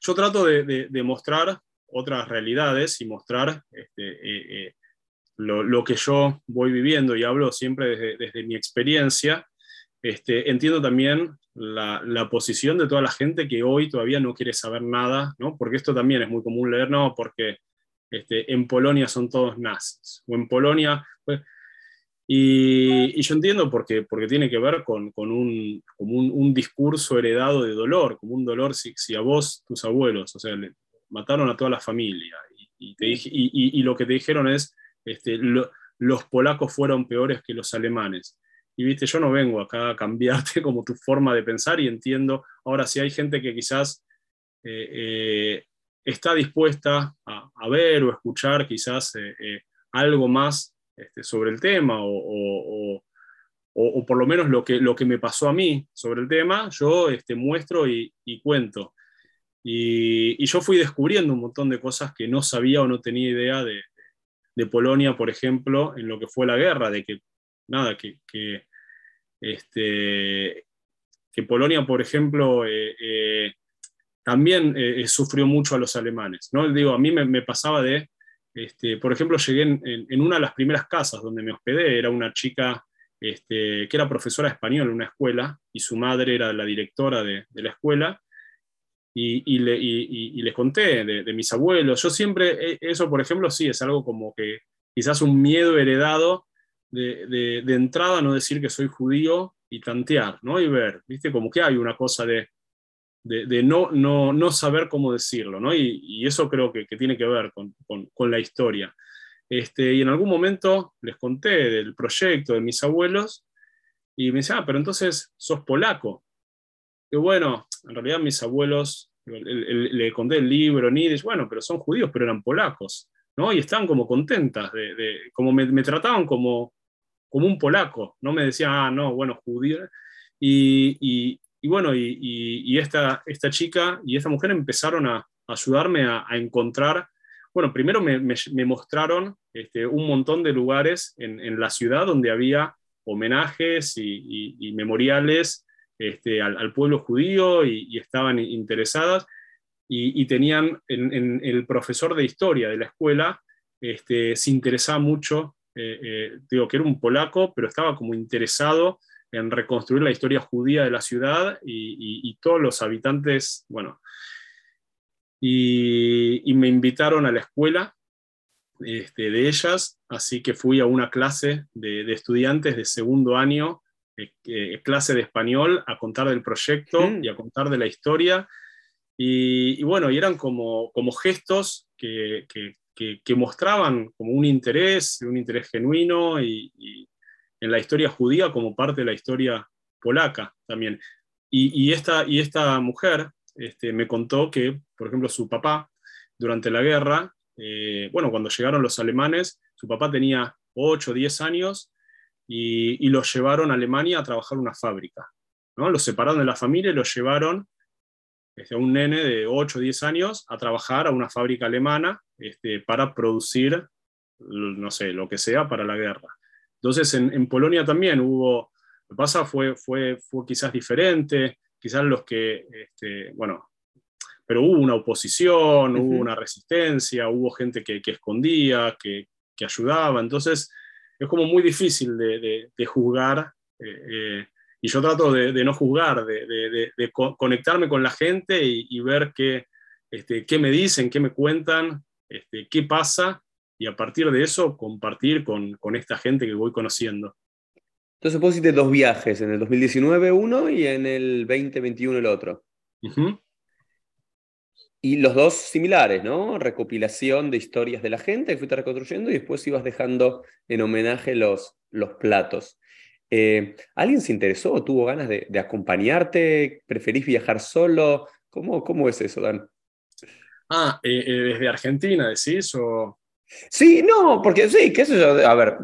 yo trato de, de, mostrar otras realidades y mostrar este, eh, eh, lo, lo, que yo voy viviendo y hablo siempre desde, desde mi experiencia. Este, entiendo también la, la, posición de toda la gente que hoy todavía no quiere saber nada, ¿no? porque esto también es muy común leer, no, porque este, en Polonia son todos nazis, o en Polonia... Pues, y, yo entiendo porque, porque tiene que ver con, con, un, un, discurso heredado de dolor, como un dolor si, si, a vos, tus abuelos, o sea, mataron a toda la familia y, y, y lo que te dijeron es, este, los polacos fueron peores que los alemanes. Y viste, yo no vengo acá a cambiarte como tu forma de pensar y entiendo, ahora si hay gente que quizás eh, eh, está dispuesta a, ver o escuchar quizás eh, eh, algo más este, sobre el tema o, por lo menos lo que, lo que me pasó a mí sobre el tema, yo este, muestro y, cuento. Y, yo fui descubriendo un montón de cosas que no sabía o no tenía idea de, Polonia, por ejemplo, en lo que fue la guerra, de que, nada, que, que, este, que Polonia, por ejemplo, eh, también eh, eh, sufrió mucho a los alemanes. ¿no? Digo, a mí me, pasaba de, este, por ejemplo, llegué en, una de las primeras casas donde me hospedé, era una chica este, que era profesora de español en una escuela y su madre era la directora de, la escuela. Y, les conté de, mis abuelos. Yo siempre, eh, eso por ejemplo, sí, es algo como que quizás un miedo heredado de, entrada, no decir que soy judío y tantear, ¿no? Y ver, ¿viste? Como que hay una cosa de, de, no, no, no, saber cómo decirlo, ¿no? Y, eso creo que, tiene que ver con, con, la historia. Este, y en algún momento les conté del proyecto de mis abuelos y me decían, ah, pero entonces sos polaco. Y bueno, en realidad mis abuelos, le, conté el libro, Nidish, bueno, pero son judíos, pero eran polacos, ¿no? Y estaban como contentas, de, como me, trataban como, como un polaco, no me decían, ah, no, bueno, judío. Y bueno, y, esta, esta chica y esta mujer empezaron a, ayudarme a, encontrar, bueno, primero me, mostraron este, un montón de lugares en, la ciudad donde había homenajes y, memoriales este, al, pueblo judío y, estaban interesadas y, tenían en, el profesor de historia de la escuela, este, se interesaba mucho, eh, eh, digo que era un polaco, pero estaba como interesado en reconstruir la historia judía de la ciudad y, todos los habitantes, bueno, y, me invitaron a la escuela este, de ellas, así que fui a una clase de, estudiantes de segundo año, eh, eh, clase de español, a contar del proyecto mm. y a contar de la historia. Y, bueno, y eran como, como gestos que, que, mostraban como un interés, un interés genuino y, en la historia judía como parte de la historia polaca también. Y, esta, y esta mujer este, me contó que, por ejemplo, su papá, durante la guerra, eh, bueno, cuando llegaron los alemanes, su papá tenía 8 o 10 años y, los llevaron a Alemania a trabajar en una fábrica. ¿no? Los separaron de la familia y los llevaron este, un nene de 8 o 10 años a trabajar a una fábrica alemana este, para producir, no sé, lo que sea para la guerra. Entonces, en, Polonia también hubo, lo que pasa fue, fue, fue quizás diferente, quizás los que, este, bueno, pero hubo una oposición, hubo una resistencia, hubo gente que, escondía, que, ayudaba, entonces es como muy difícil de, juzgar. Eh, eh, y yo trato de, no juzgar, de, conectarme con la gente y, ver qué, este, qué me dicen, qué me cuentan, este, qué pasa, y a partir de eso compartir con, con esta gente que voy conociendo. Entonces vos hiciste dos viajes, en el 2019 uno y en el 2021 el otro. Y los dos similares, ¿no? Recopilación de historias de la gente que fuiste reconstruyendo y después ibas dejando en homenaje los, los platos. Eh, ¿Alguien se interesó o tuvo ganas de, acompañarte? ¿Preferís viajar solo? ¿Cómo, cómo es eso, Dan? Ah, eh, eh, desde Argentina, decís, o... Sí, no, porque sí, qué sé yo, a ver,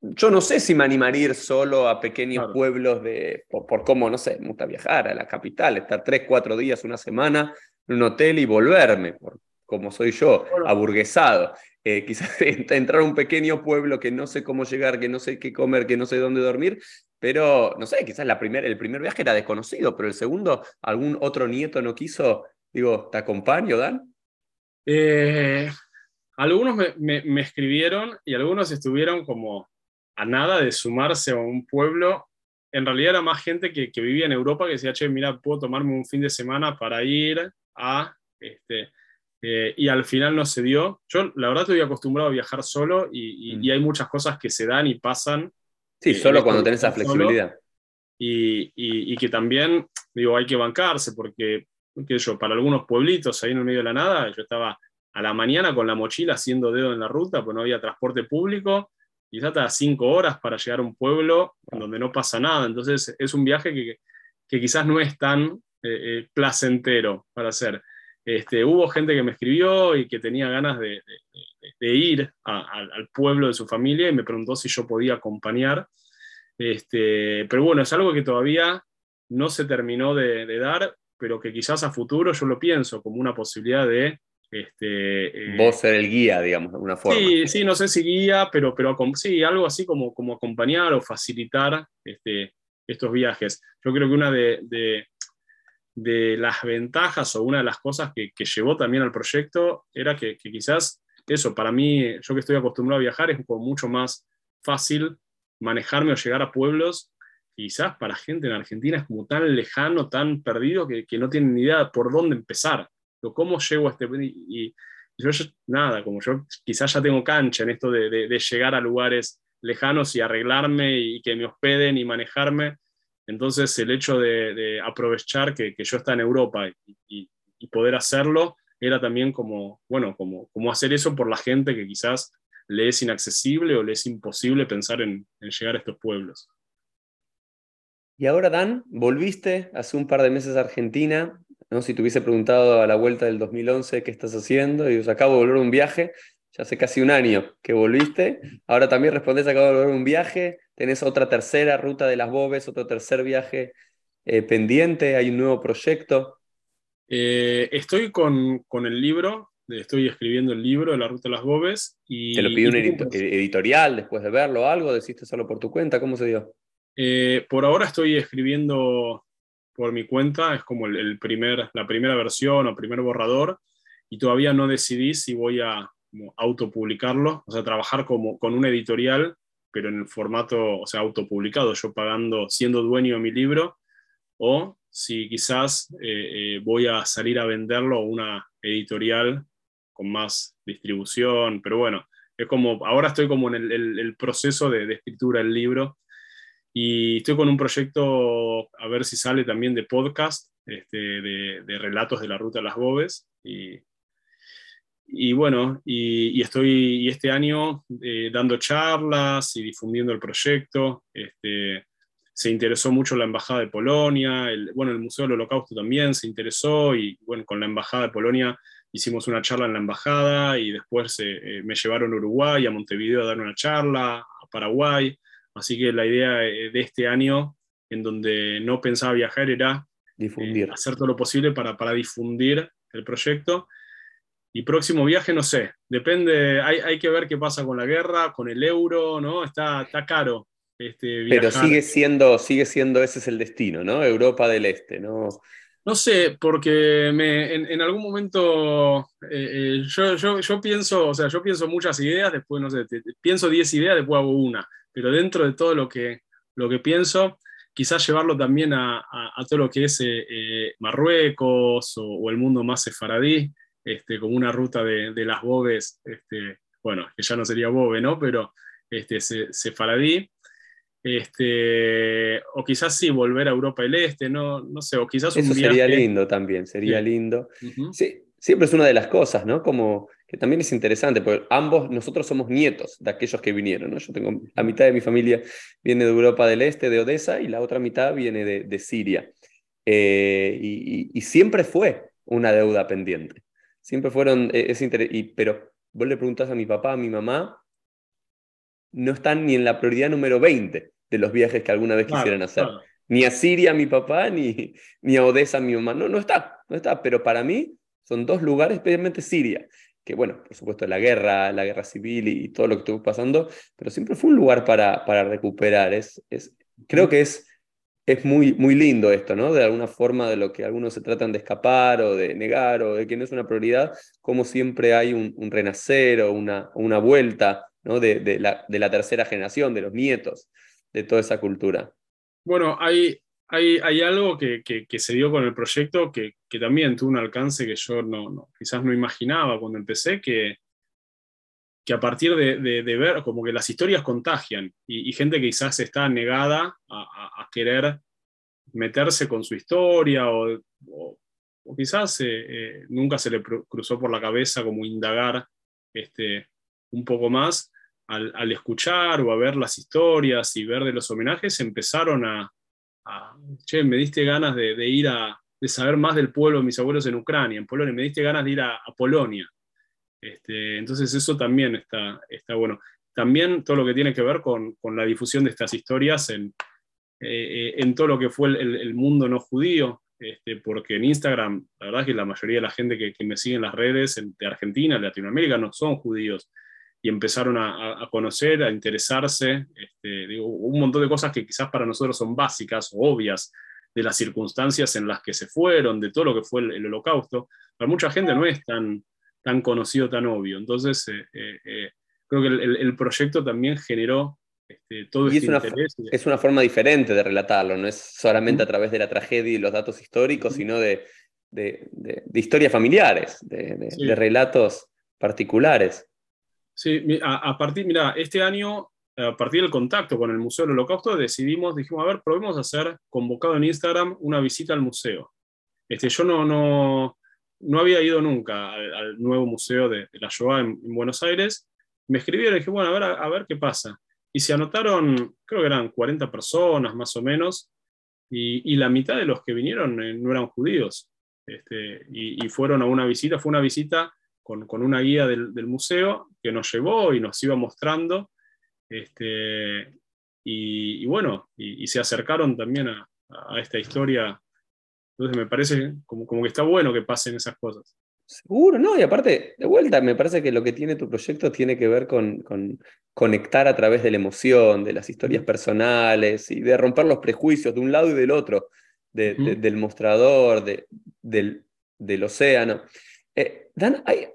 yo no sé si me animaría a ir solo a pequeños pueblos de, por, cómo, no sé, me gusta viajar a la capital, estar tres, cuatro días, una semana en un hotel y volverme, por como soy yo, aburguesado. Eh, quizás entrar a un pequeño pueblo que no sé cómo llegar, que no sé qué comer, que no sé dónde dormir, pero no sé, quizás la primer, el primer viaje era desconocido, pero el segundo, algún otro nieto no quiso, digo, ¿te acompaño, Dan? Eh, algunos me, escribieron y algunos estuvieron como a nada de sumarse a un pueblo. En realidad era más gente que, vivía en Europa que decía, che, mira, puedo tomarme un fin de semana para ir a... Este, eh, y al final no se dio. Yo, la verdad, estoy acostumbrado a viajar solo y, mm. hay muchas cosas que se dan y pasan. Sí, solo cuando tenés esa flexibilidad. Y, que también, digo, hay que bancarse porque, qué yo, para algunos pueblitos ahí en el medio de la nada, yo estaba a la mañana con la mochila haciendo dedo en la ruta, pues no había transporte público, y hasta cinco horas para llegar a un pueblo donde no pasa nada. Entonces es un viaje que, que quizás no es tan eh, eh, placentero para hacer. Este, hubo gente que me escribió y que tenía ganas de, de, ir al pueblo de su familia y me preguntó si yo podía acompañar. Este, pero bueno, es algo que todavía no se terminó de, dar, pero que quizás a futuro yo lo pienso como una posibilidad de este, eh, Vos ser el guía, digamos, de alguna forma. Sí, sí, no sé si guía, pero, pero sí, algo así como, como acompañar o facilitar este, estos viajes. Yo creo que una de, de, las ventajas o una de las cosas que, que llevó también al proyecto era que, quizás eso, para mí, yo que estoy acostumbrado a viajar, es como mucho más fácil manejarme o llegar a pueblos quizás para gente en Argentina es como tan lejano, tan perdido, que, que no tienen ni idea por dónde empezar. ¿Cómo llego a este... Y, yo, nada, como yo quizás ya tengo cancha en esto de, llegar a lugares lejanos y arreglarme y que me hospeden y manejarme. Entonces el hecho de, aprovechar que, yo estaba en Europa y, poder hacerlo era también como, bueno, como, como hacer eso por la gente que quizás le es inaccesible o le es imposible pensar en, llegar a estos pueblos. Y ahora, Dan, volviste hace un par de meses a Argentina. ¿No? Si te hubiese preguntado a la vuelta del 2011 qué estás haciendo, y os acabo de volver un viaje, ya hace casi un año que volviste. Ahora también respondes, acabo de volver un viaje. Tenés otra tercera ruta de las Bobes, otro tercer viaje eh, pendiente. Hay un nuevo proyecto. Eh, estoy con, con, el libro, estoy escribiendo el libro de la ruta de las Bobes. Y, ¿Te lo pidió un editorial después de verlo algo? ¿Deciste solo por tu cuenta? ¿Cómo se dio? Eh, por ahora estoy escribiendo por mi cuenta, es como el, primer, la primera versión o primer borrador, y todavía no decidí si voy a autopublicarlo, o sea, trabajar como, con un editorial, pero en el formato, o sea, autopublicado, yo pagando, siendo dueño de mi libro, o si quizás eh, eh, voy a salir a venderlo a una editorial con más distribución, pero bueno, es como, ahora estoy como en el, proceso de, escritura del libro y estoy con un proyecto, a ver si sale también de podcast, este, de, relatos de la ruta de las Bobes y y bueno, y, estoy y este año eh, dando charlas y difundiendo el proyecto. Este, se interesó mucho la Embajada de Polonia, el, bueno, el Museo del Holocausto también se interesó y bueno, con la Embajada de Polonia hicimos una charla en la Embajada y después eh, me llevaron a Uruguay, a Montevideo a dar una charla, a Paraguay. Así que la idea eh, de este año, en donde no pensaba viajar, era difundir. hacer todo lo posible para, para difundir el proyecto y próximo viaje, no sé, depende, hay, hay, que ver qué pasa con la guerra, con el euro, ¿no? Está, está caro. Este, Pero sigue siendo, sigue siendo, ese es el destino, ¿no? Europa del Este, ¿no? No sé, porque me, en, algún momento eh, eh, yo, yo, yo, pienso, o sea, yo pienso muchas ideas, después, no sé, pienso 10 ideas, después hago una, pero dentro de todo lo que, lo que pienso, quizás llevarlo también a, a, todo lo que es eh, Marruecos o, o, el mundo más sefaradí, este, como una ruta de, las bobes, este, bueno, que ya no sería bobe, ¿no? Pero este, sefaradí. Este, o quizás sí, volver a Europa del Este, no, no sé, o quizás Eso sería lindo también, sería lindo. sí, siempre es una de las cosas, ¿no? Como que también es interesante, porque ambos, nosotros somos nietos de aquellos que vinieron, ¿no? Yo tengo, la mitad de mi familia viene de Europa del Este, de Odessa, y la otra mitad viene de, Siria. Eh, y, siempre fue una deuda pendiente. Siempre fueron, eh, es y, pero vos le preguntás a mi papá, a mi mamá, no están ni en la prioridad número 20 de los viajes que alguna vez quisieran hacer. Ni a Siria mi papá, ni, ni a Odessa mi mamá. No, no está, no está. Pero para mí son dos lugares, especialmente Siria, que bueno, por supuesto la guerra, la guerra civil y, todo lo que estuvo pasando, pero siempre fue un lugar para, para recuperar. Es, es, creo que es es muy, muy lindo esto, ¿no? De alguna forma de lo que algunos se tratan de escapar o de negar o de que no es una prioridad, como siempre hay un, renacer o una, una vuelta, ¿no? De, de, la, de, la, tercera generación, de los nietos, de toda esa cultura. Bueno, hay, hay, algo que, se dio con el proyecto que, también tuvo un alcance que yo no, quizás no imaginaba cuando empecé, que, a partir de, ver como que las historias contagian y, gente que quizás está negada a, querer meterse con su historia o, quizás eh, eh, nunca se le cruzó por la cabeza como indagar este, un poco más, al, escuchar o a ver las historias y ver de los homenajes, empezaron a, a che, me diste ganas de, de ir a, de saber más del pueblo de mis abuelos en Ucrania, en Polonia, me diste ganas de ir a, a Polonia. Este, entonces eso también está, está bueno. También todo lo que tiene que ver con, con la difusión de estas historias en, eh, en todo lo que fue el, el mundo no judío, este, porque en Instagram, la verdad es que la mayoría de la gente que, que me sigue en las redes de Argentina, de Latinoamérica, no son judíos y empezaron a, a conocer, a interesarse, este, digo, un montón de cosas que quizás para nosotros son básicas o obvias, de las circunstancias en las que se fueron, de todo lo que fue el, el holocausto, para mucha gente no es tan, tan conocido, tan obvio. Entonces, eh, eh, eh, creo que el, proyecto también generó este, todo y este es una, interés. Es una forma diferente de relatarlo, no es solamente a través de la tragedia y los datos históricos, sino de, de, historias familiares, de, relatos particulares. Sí, a, partir, mira, este año a partir del contacto con el Museo del Holocausto, decidimos, dijimos, a ver, probemos a hacer convocado en Instagram una visita al museo. Este, yo no, no, no había ido nunca al, nuevo museo de, la Shoah en, Buenos Aires. Me escribieron y dije, bueno, a ver, a, ver qué pasa. Y se anotaron, creo que eran 40 personas más o menos, y, y la mitad de los que vinieron eh, no eran judíos. Este, y, y, fueron a una visita, fue una visita con, con una guía del, del, museo que nos llevó y nos iba mostrando. Este, y, y bueno, y, se acercaron también a, a esta historia entonces me parece como, como que está bueno que pasen esas cosas. Seguro, ¿no? Y aparte, de vuelta, me parece que lo que tiene tu proyecto tiene que ver con, con, conectar a través de la emoción, de las historias personales y de romper los prejuicios de un lado y del otro, de, del mostrador, de, del, del, océano. Eh, Dan, ¿hay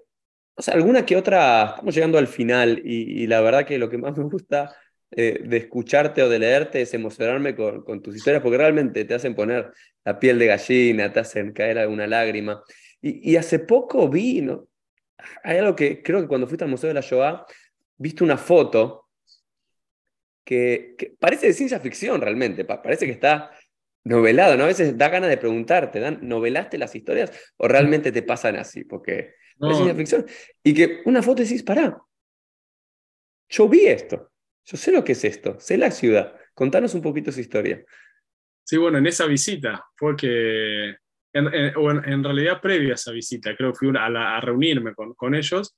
o sea, alguna que otra? Estamos llegando al final y, la verdad que lo que más me gusta eh, de escucharte o de leerte es emocionarme con, tus historias, porque realmente te hacen poner la piel de gallina, te hacen caer alguna lágrima. Y, y hace poco vi, ¿no? hay algo que creo que cuando fuiste al Museo de la Shoah, viste una foto que, parece de ciencia ficción realmente, parece que está novelado, ¿no? A veces da ganas de preguntarte, ¿dan, ¿novelaste las historias o realmente te pasan así? Porque es ciencia ficción. Y que una foto decís, pará, yo vi esto. Yo sé lo que es esto, sé la ciudad. Contanos un poquito esa historia. Sí, bueno, en esa visita fue que, en, en, realidad previa a esa visita, creo que fui a, reunirme con, con ellos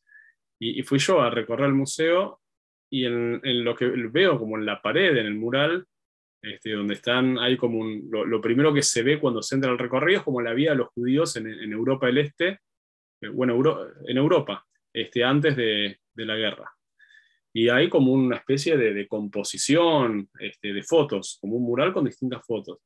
y, fui yo a recorrer el museo y en, lo que veo como en la pared, en el mural, este, donde están, hay como un, lo, primero que se ve cuando se entra al recorrido es como la vida de los judíos en, Europa del Este, eh, bueno, en Europa, este, antes de, de la guerra y hay como una especie de, composición este, de fotos, como un mural con distintas fotos.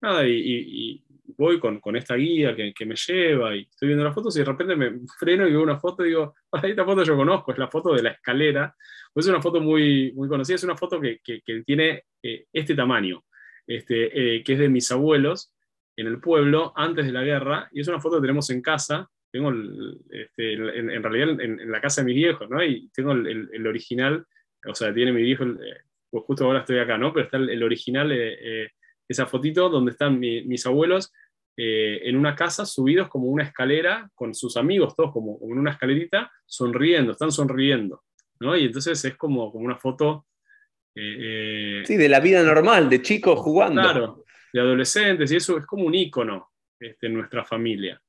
Nada, y, voy con, con, esta guía que, que, me lleva y estoy viendo las fotos y de repente me freno y veo una foto y digo, ah, esta foto yo conozco, es la foto de la escalera, pues es una foto muy, muy conocida, es una foto que, que, que tiene eh, este tamaño, este, eh, que es de mis abuelos en el pueblo antes de la guerra, y es una foto que tenemos en casa, tengo este, en, realidad en, la casa de mis viejos, ¿no? Y tengo el, original, o sea, tiene mi viejo, eh, pues justo ahora estoy acá, ¿no? Pero está el, original, eh, eh, esa fotito donde están mis abuelos en una casa subidos como una escalera con sus amigos, todos como, en una escalerita, sonriendo, están sonriendo, ¿no? Y entonces es como, como una foto... sí, de la vida normal, de chicos jugando. Claro, de adolescentes, y eso es como un ícono este, en nuestra familia.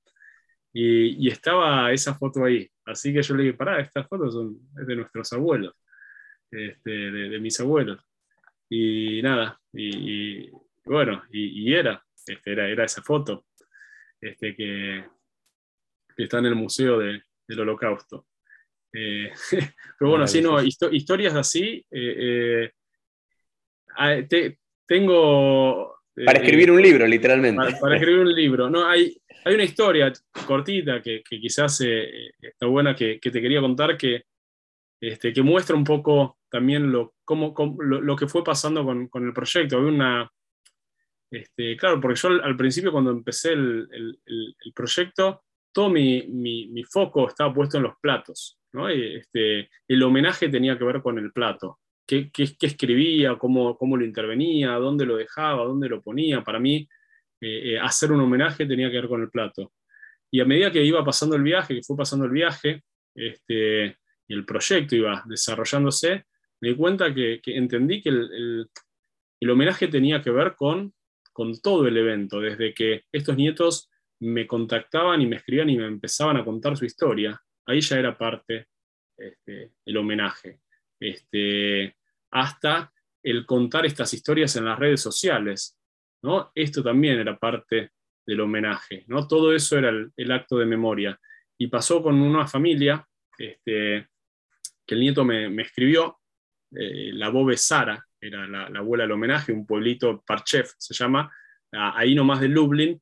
Y, estaba esa foto ahí. Así que yo le dije, pará, estas fotos son de nuestros abuelos, este, de, mis abuelos. Y nada, y, bueno, y, era, este, era, era esa foto este, que, está en el Museo del Holocausto. Eh, pero bueno, así no, historias así. Eh, eh, tengo. Para escribir un libro, literalmente. Para, para, escribir un libro. No, hay, hay una historia cortita que, quizás eh, está buena que, te quería contar que, este, que muestra un poco también lo, cómo, lo, que fue pasando con, el proyecto. Había una, este, claro, porque yo al, principio cuando empecé el, proyecto, todo mi, foco estaba puesto en los platos. ¿no? Este, el homenaje tenía que ver con el plato. ¿Qué, escribía? Cómo, ¿Cómo lo intervenía? ¿Dónde lo dejaba? ¿Dónde lo ponía? Para mí eh, eh, hacer un homenaje tenía que ver con el plato. Y a medida que iba pasando el viaje, que fue pasando el viaje, este, y el proyecto iba desarrollándose, me di cuenta que, entendí que el, homenaje tenía que ver con, con todo el evento, desde que estos nietos me contactaban y me escribían y me empezaban a contar su historia, ahí ya era parte este, el homenaje, este, hasta el contar estas historias en las redes sociales, esto también era parte del homenaje, ¿no? Todo eso era el, acto de memoria. Y pasó con una familia este, que el nieto me, escribió, eh, la Bobe Sara, era la, abuela del homenaje, un pueblito, Parchef se llama, ahí nomás de Lublin.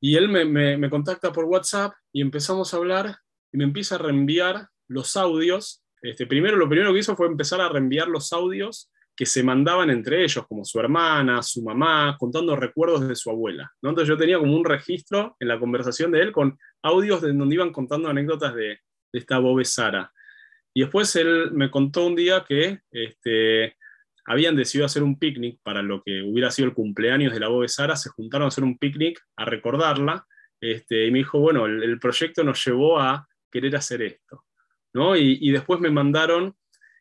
Y él me, contacta por WhatsApp y empezamos a hablar y me empieza a reenviar los audios. Este, primero, lo primero que hizo fue empezar a reenviar los audios que se mandaban entre ellos, como su hermana, su mamá, contando recuerdos de su abuela. ¿no? Entonces yo tenía como un registro en la conversación de él con audios de donde iban contando anécdotas de, esta Bobe Sara. Y después él me contó un día que este, habían decidido hacer un picnic para lo que hubiera sido el cumpleaños de la de Sara, se juntaron a hacer un picnic a recordarla, este, y me dijo, bueno, el, proyecto nos llevó a querer hacer esto. ¿No? Y, después me mandaron,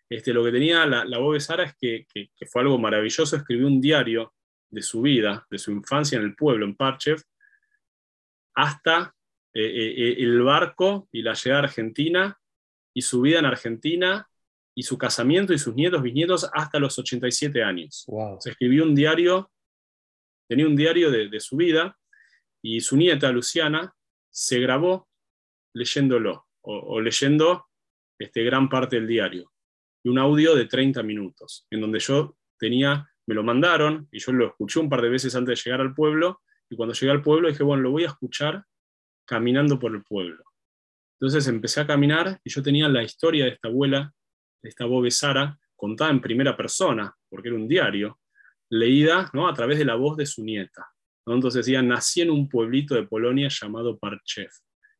este, lo que tenía la, la de Sara es que, fue algo maravilloso, escribió un diario de su vida, de su infancia en el pueblo, en Parchev, hasta eh, eh, eh, el barco y la llegada a Argentina y su vida en Argentina y su casamiento y sus nietos, bisnietos hasta los 87 años. Se escribió un diario, tenía un diario de, su vida y su nieta, Luciana, se grabó leyéndolo o, leyendo este, gran parte del diario. Y un audio de 30 minutos, en donde yo tenía, me lo mandaron y yo lo escuché un par de veces antes de llegar al pueblo. Y cuando llegué al pueblo dije, bueno, lo voy a escuchar caminando por el pueblo. Entonces empecé a caminar y yo tenía la historia de esta abuela, de esta Bobe Sara, contada en primera persona, porque era un diario, leída ¿no? a través de la voz de su nieta. Entonces decía, nací en un pueblito de Polonia llamado Parchev.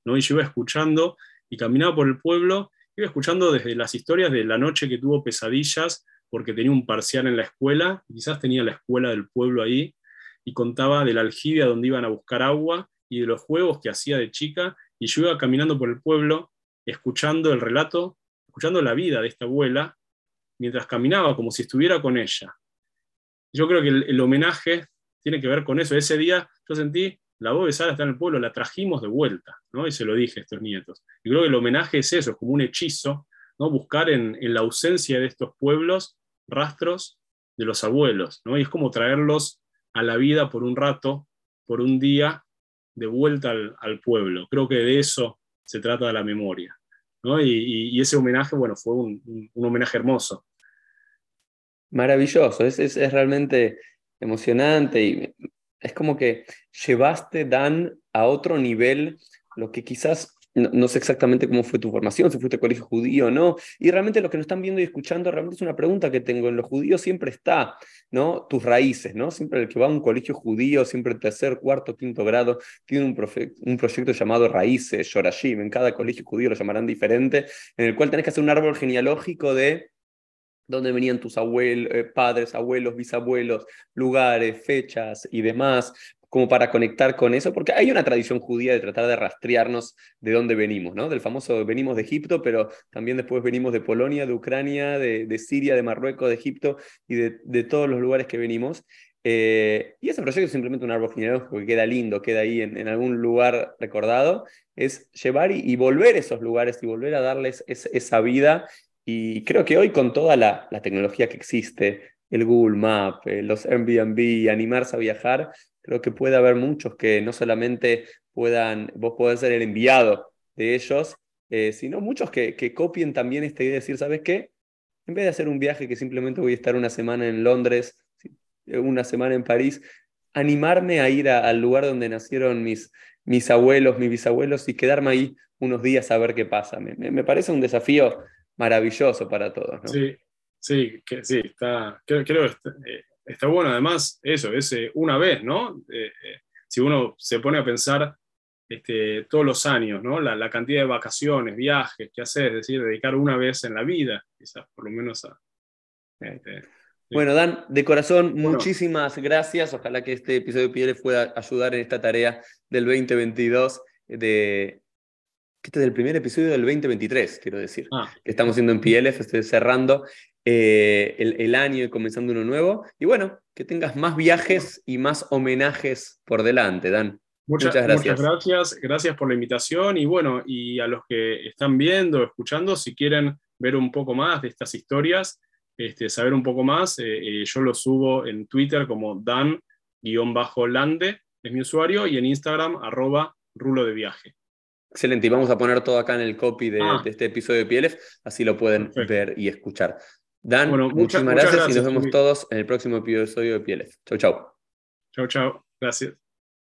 ¿no? Y yo iba escuchando y caminaba por el pueblo, iba escuchando desde las historias de la noche que tuvo pesadillas porque tenía un parcial en la escuela, quizás tenía la escuela del pueblo ahí, y contaba de la aljibia donde iban a buscar agua y de los juegos que hacía de chica y yo iba caminando por el pueblo, escuchando el relato, escuchando la vida de esta abuela, mientras caminaba como si estuviera con ella. Yo creo que el, homenaje tiene que ver con eso. Ese día yo sentí, la voz de Sara está en el pueblo, la trajimos de vuelta, ¿no? y se lo dije a estos nietos. Y creo que el homenaje es eso, es como un hechizo, ¿no? buscar en, la ausencia de estos pueblos rastros de los abuelos, ¿no? y es como traerlos a la vida por un rato, por un día, de vuelta al, pueblo. Creo que de eso se trata de la memoria. Y, ese homenaje, bueno, fue un, homenaje hermoso. Maravilloso, es, es, realmente emocionante y es como que llevaste, Dan, a otro nivel lo que quizás no, sé exactamente cómo fue tu formación, si fuiste colegio judío o no. Y realmente lo que nos están viendo y escuchando realmente es una pregunta que tengo. En los judíos siempre está, ¿no? Tus raíces, ¿no? Siempre el que va a un colegio judío, siempre tercer, cuarto, quinto grado, tiene un, un proyecto llamado Raíces, Shorashim. En cada colegio judío lo llamarán diferente, en el cual tenés que hacer un árbol genealógico de dónde venían tus abuelos, eh, padres, abuelos, bisabuelos, lugares, fechas y demás, como para conectar con eso, porque hay una tradición judía de tratar de rastrearnos de dónde venimos, ¿no? Del famoso venimos de Egipto, pero también después venimos de Polonia, de Ucrania, de, Siria, de Marruecos, de Egipto y de, todos los lugares que venimos. Eh, y ese proyecto es simplemente un árbol genealógico que queda lindo, queda ahí en, algún lugar recordado, es llevar y, volver a esos lugares y volver a darles esa vida. Y creo que hoy con toda la, la tecnología que existe, el Google Map, eh, los Airbnb, animarse a viajar, creo que puede haber muchos que no solamente puedan, vos podés ser el enviado de ellos, eh, sino muchos que, que copien también esta idea de decir, ¿sabes qué? En vez de hacer un viaje que simplemente voy a estar una semana en Londres, una semana en París, animarme a ir al lugar donde nacieron mis, mis abuelos, mis bisabuelos y quedarme ahí unos días a ver qué pasa. Me, me parece un desafío maravilloso para todos. ¿no? Sí, sí, que, sí, está, creo, creo eh, está bueno además eso, es eh, una vez, ¿no? Eh, si uno se pone a pensar este, todos los años, ¿no? La, cantidad de vacaciones, viajes que hace, es decir, dedicar una vez en la vida, quizás, por lo menos a... Este, bueno, Dan, de corazón, muchísimas gracias. Ojalá que este episodio de Pieles pueda ayudar en esta tarea del 2022 de, este es el primer episodio del 2023, quiero decir, ah. que estamos haciendo en PLF, estoy cerrando eh, el, año y comenzando uno nuevo. Y bueno, que tengas más viajes y más homenajes por delante, Dan. Muchas, gracias. Muchas gracias, gracias por la invitación y bueno, y a los que están viendo, escuchando, si quieren ver un poco más de estas historias, este, saber un poco más, eh, eh, yo lo subo en Twitter como Dan-Lande, es mi usuario, y en Instagram arroba rulo de viaje. Excelente, y vamos a poner todo acá en el copy de, ah. este episodio de Pieles, así lo pueden ver y escuchar. Dan, muchísimas gracias, y nos vemos todos en el próximo episodio de Pieles. Chau, chau. Chau, chau. Gracias.